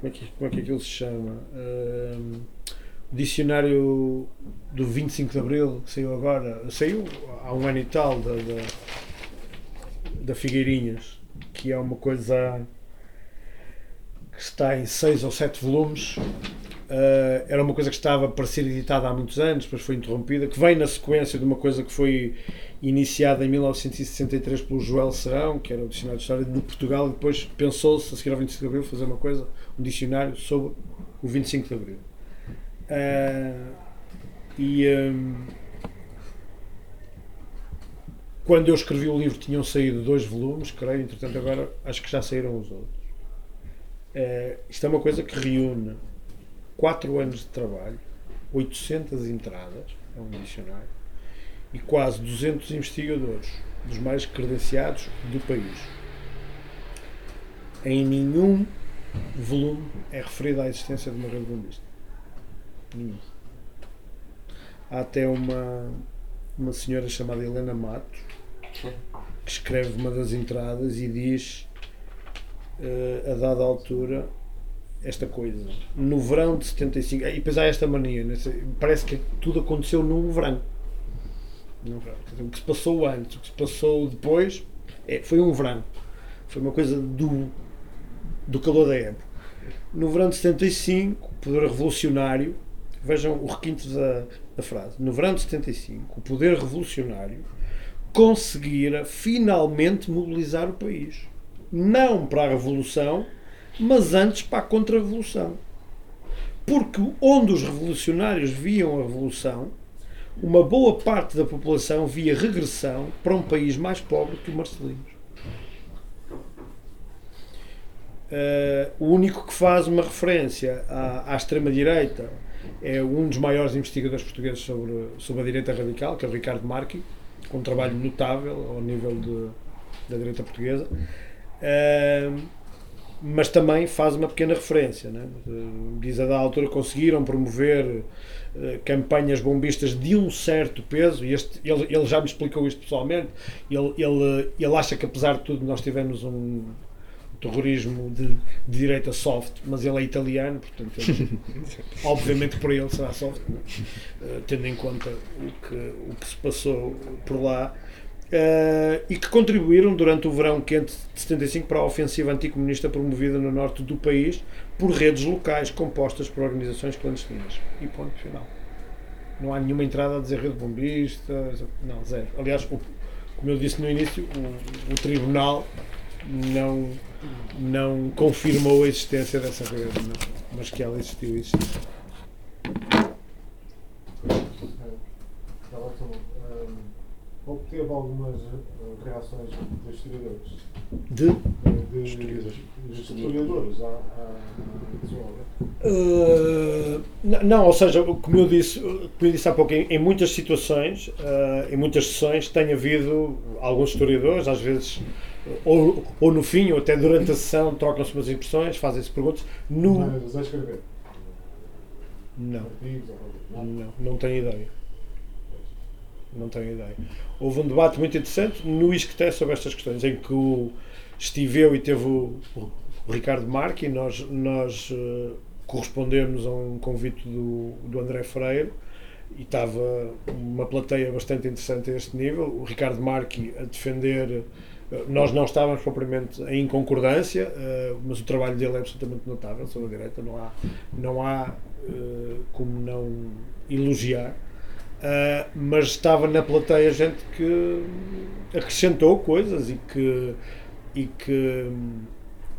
como é, que, como é que aquilo se chama? O dicionário do 25 de Abril, que saiu agora, saiu há um ano e tal, da, da, da Figueirinhas, que é uma coisa que está em seis ou sete volumes. Uh, era uma coisa que estava para ser editada há muitos anos, depois foi interrompida, que vem na sequência de uma coisa que foi iniciada em 1963 pelo Joel Serrão, que era o Dicionário de História de Portugal, e depois pensou-se, a seguir ao 25 de Abril, fazer uma coisa, um dicionário sobre o 25 de Abril. Uh, e um, quando eu escrevi o livro tinham saído dois volumes, creio, entretanto agora acho que já saíram os outros. Uh, isto é uma coisa que reúne 4 anos de trabalho, 800 entradas, é um dicionário, e quase 200 investigadores, dos mais credenciados do país. Em nenhum volume é referida à existência de uma rede bombista. Nenhum. Há até uma, uma senhora chamada Helena Matos que escreve uma das entradas e diz, eh, a dada altura, esta coisa. No verão de 75, e depois há esta mania, parece que tudo aconteceu no verão. No verão. O que se passou antes, o que se passou depois, é, foi um verão. Foi uma coisa do, do calor da época. No verão de 75, o poder revolucionário, vejam o requinte da, da frase, no verão de 75, o poder revolucionário conseguira finalmente mobilizar o país. Não para a revolução, mas antes para a contra-revolução. Porque onde os revolucionários viam a revolução, uma boa parte da população via regressão para um país mais pobre que o Marcelinos. Uh, o único que faz uma referência à, à extrema-direita é um dos maiores investigadores portugueses sobre, sobre a direita radical, que é o Ricardo Marchi, com um trabalho notável ao nível de, da direita portuguesa. Uh, mas também faz uma pequena referência. Né? Diz a da altura conseguiram promover uh, campanhas bombistas de um certo peso, e este, ele, ele já me explicou isto pessoalmente. Ele, ele, ele acha que, apesar de tudo, nós tivemos um terrorismo de, de direita soft, mas ele é italiano, portanto, ele, obviamente para ele será soft, uh, tendo em conta o que, o que se passou por lá. Uh, e que contribuíram durante o verão quente de 75 para a ofensiva anticomunista promovida no norte do país por redes locais compostas por organizações clandestinas. E ponto final. Não há nenhuma entrada a dizer rede bombista, não, zero. Aliás, o, como eu disse no início, o, o tribunal não, não confirmou a existência dessa rede, não. mas que ela existiu, existiu. obteve algumas eh, reações de historiadores. De? De, Historiadores. de historiadores à, sua obra. Uh, não, ou seja, como eu disse, como eu disse há pouco, em, em muitas situações, uh, em muitas sessões, tem havido alguns historiadores, às vezes, ou, ou no fim, ou até durante a sessão, trocam-se umas impressões, fazem-se perguntas. No, a escrever. não. Não. não, não tenho ideia. Não tenho ideia. Houve um debate muito interessante no ISCTE sobre estas questões, em que o, estive eu e teve o, o Ricardo Marque, e nós, nós eh, correspondemos a um convite do, do André Freire, e estava uma plateia bastante interessante a este nível. O Ricardo Marque a defender. Eh, Nós não estávamos propriamente em concordância, eh, mas o trabalho dele é absolutamente notável sobre a direita. Não há, não há eh, como não elogiar. Uh, mas estava na plateia gente que acrescentou coisas e que, e que,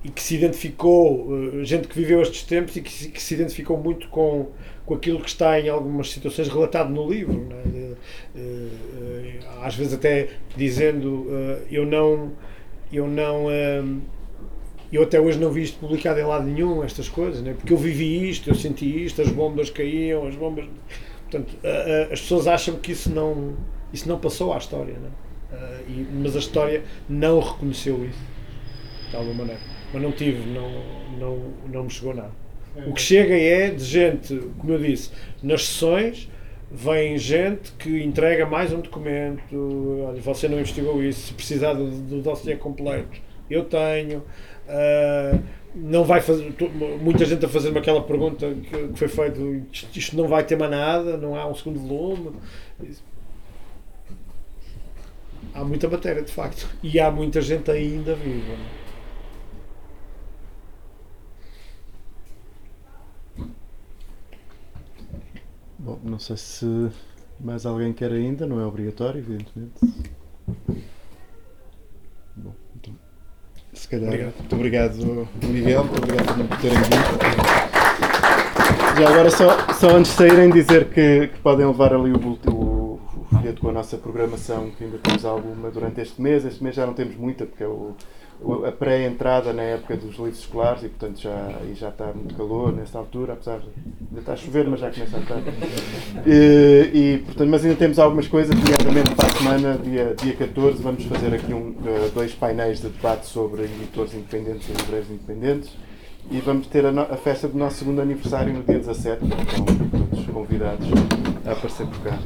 e que se identificou, gente que viveu estes tempos e que que se identificou muito com, com aquilo que está em algumas situações relatado no livro. é? Uh, às vezes até dizendo uh, eu não. Eu não um, eu até hoje não vi isto publicado em lado nenhum, estas coisas, né? porque eu vivi isto, eu senti isto, as bombas caíam, as bombas. Portanto, as pessoas acham que isso não, isso não passou à história, e- mas a história não reconheceu isso, de alguma maneira. Mas não tive, não, não, não me chegou nada. O que chega é de gente, como eu disse, nas sessões vem gente que entrega mais um documento, olha, você não investigou isso, se precisar do, do dossiê completo, eu tenho. Ah, não vai fazer, muita gente a fazer-me aquela pergunta que, que foi feita, isto, não vai ter mais nada, não há um segundo volume. Há muita matéria, de facto, e há muita gente ainda viva. Bom, não sei se mais alguém quer ainda, não é obrigatório, evidentemente. Bom, então, se calhar. Obrigado. Muito obrigado, Miguel, muito obrigado por terem vindo. Já agora, só, só antes de saírem, dizer que, que podem levar ali o, o, o folheto com a nossa programação, que ainda temos alguma durante este mês. Este mês já não temos muita, porque é o- a pré-entrada na época dos livros escolares e, portanto, já, e já está muito calor nesta altura, apesar de ainda está a chover, mas já começa a estar. E, e, portanto, mas ainda temos algumas coisas, nomeadamente para a semana, dia, dia 14, vamos fazer aqui um, eh, dois painéis de debate sobre editores independentes e livreiros independentes. E vamos ter a, no- a festa do nosso segundo aniversário no dia 17, então todos convidados a aparecer por cá.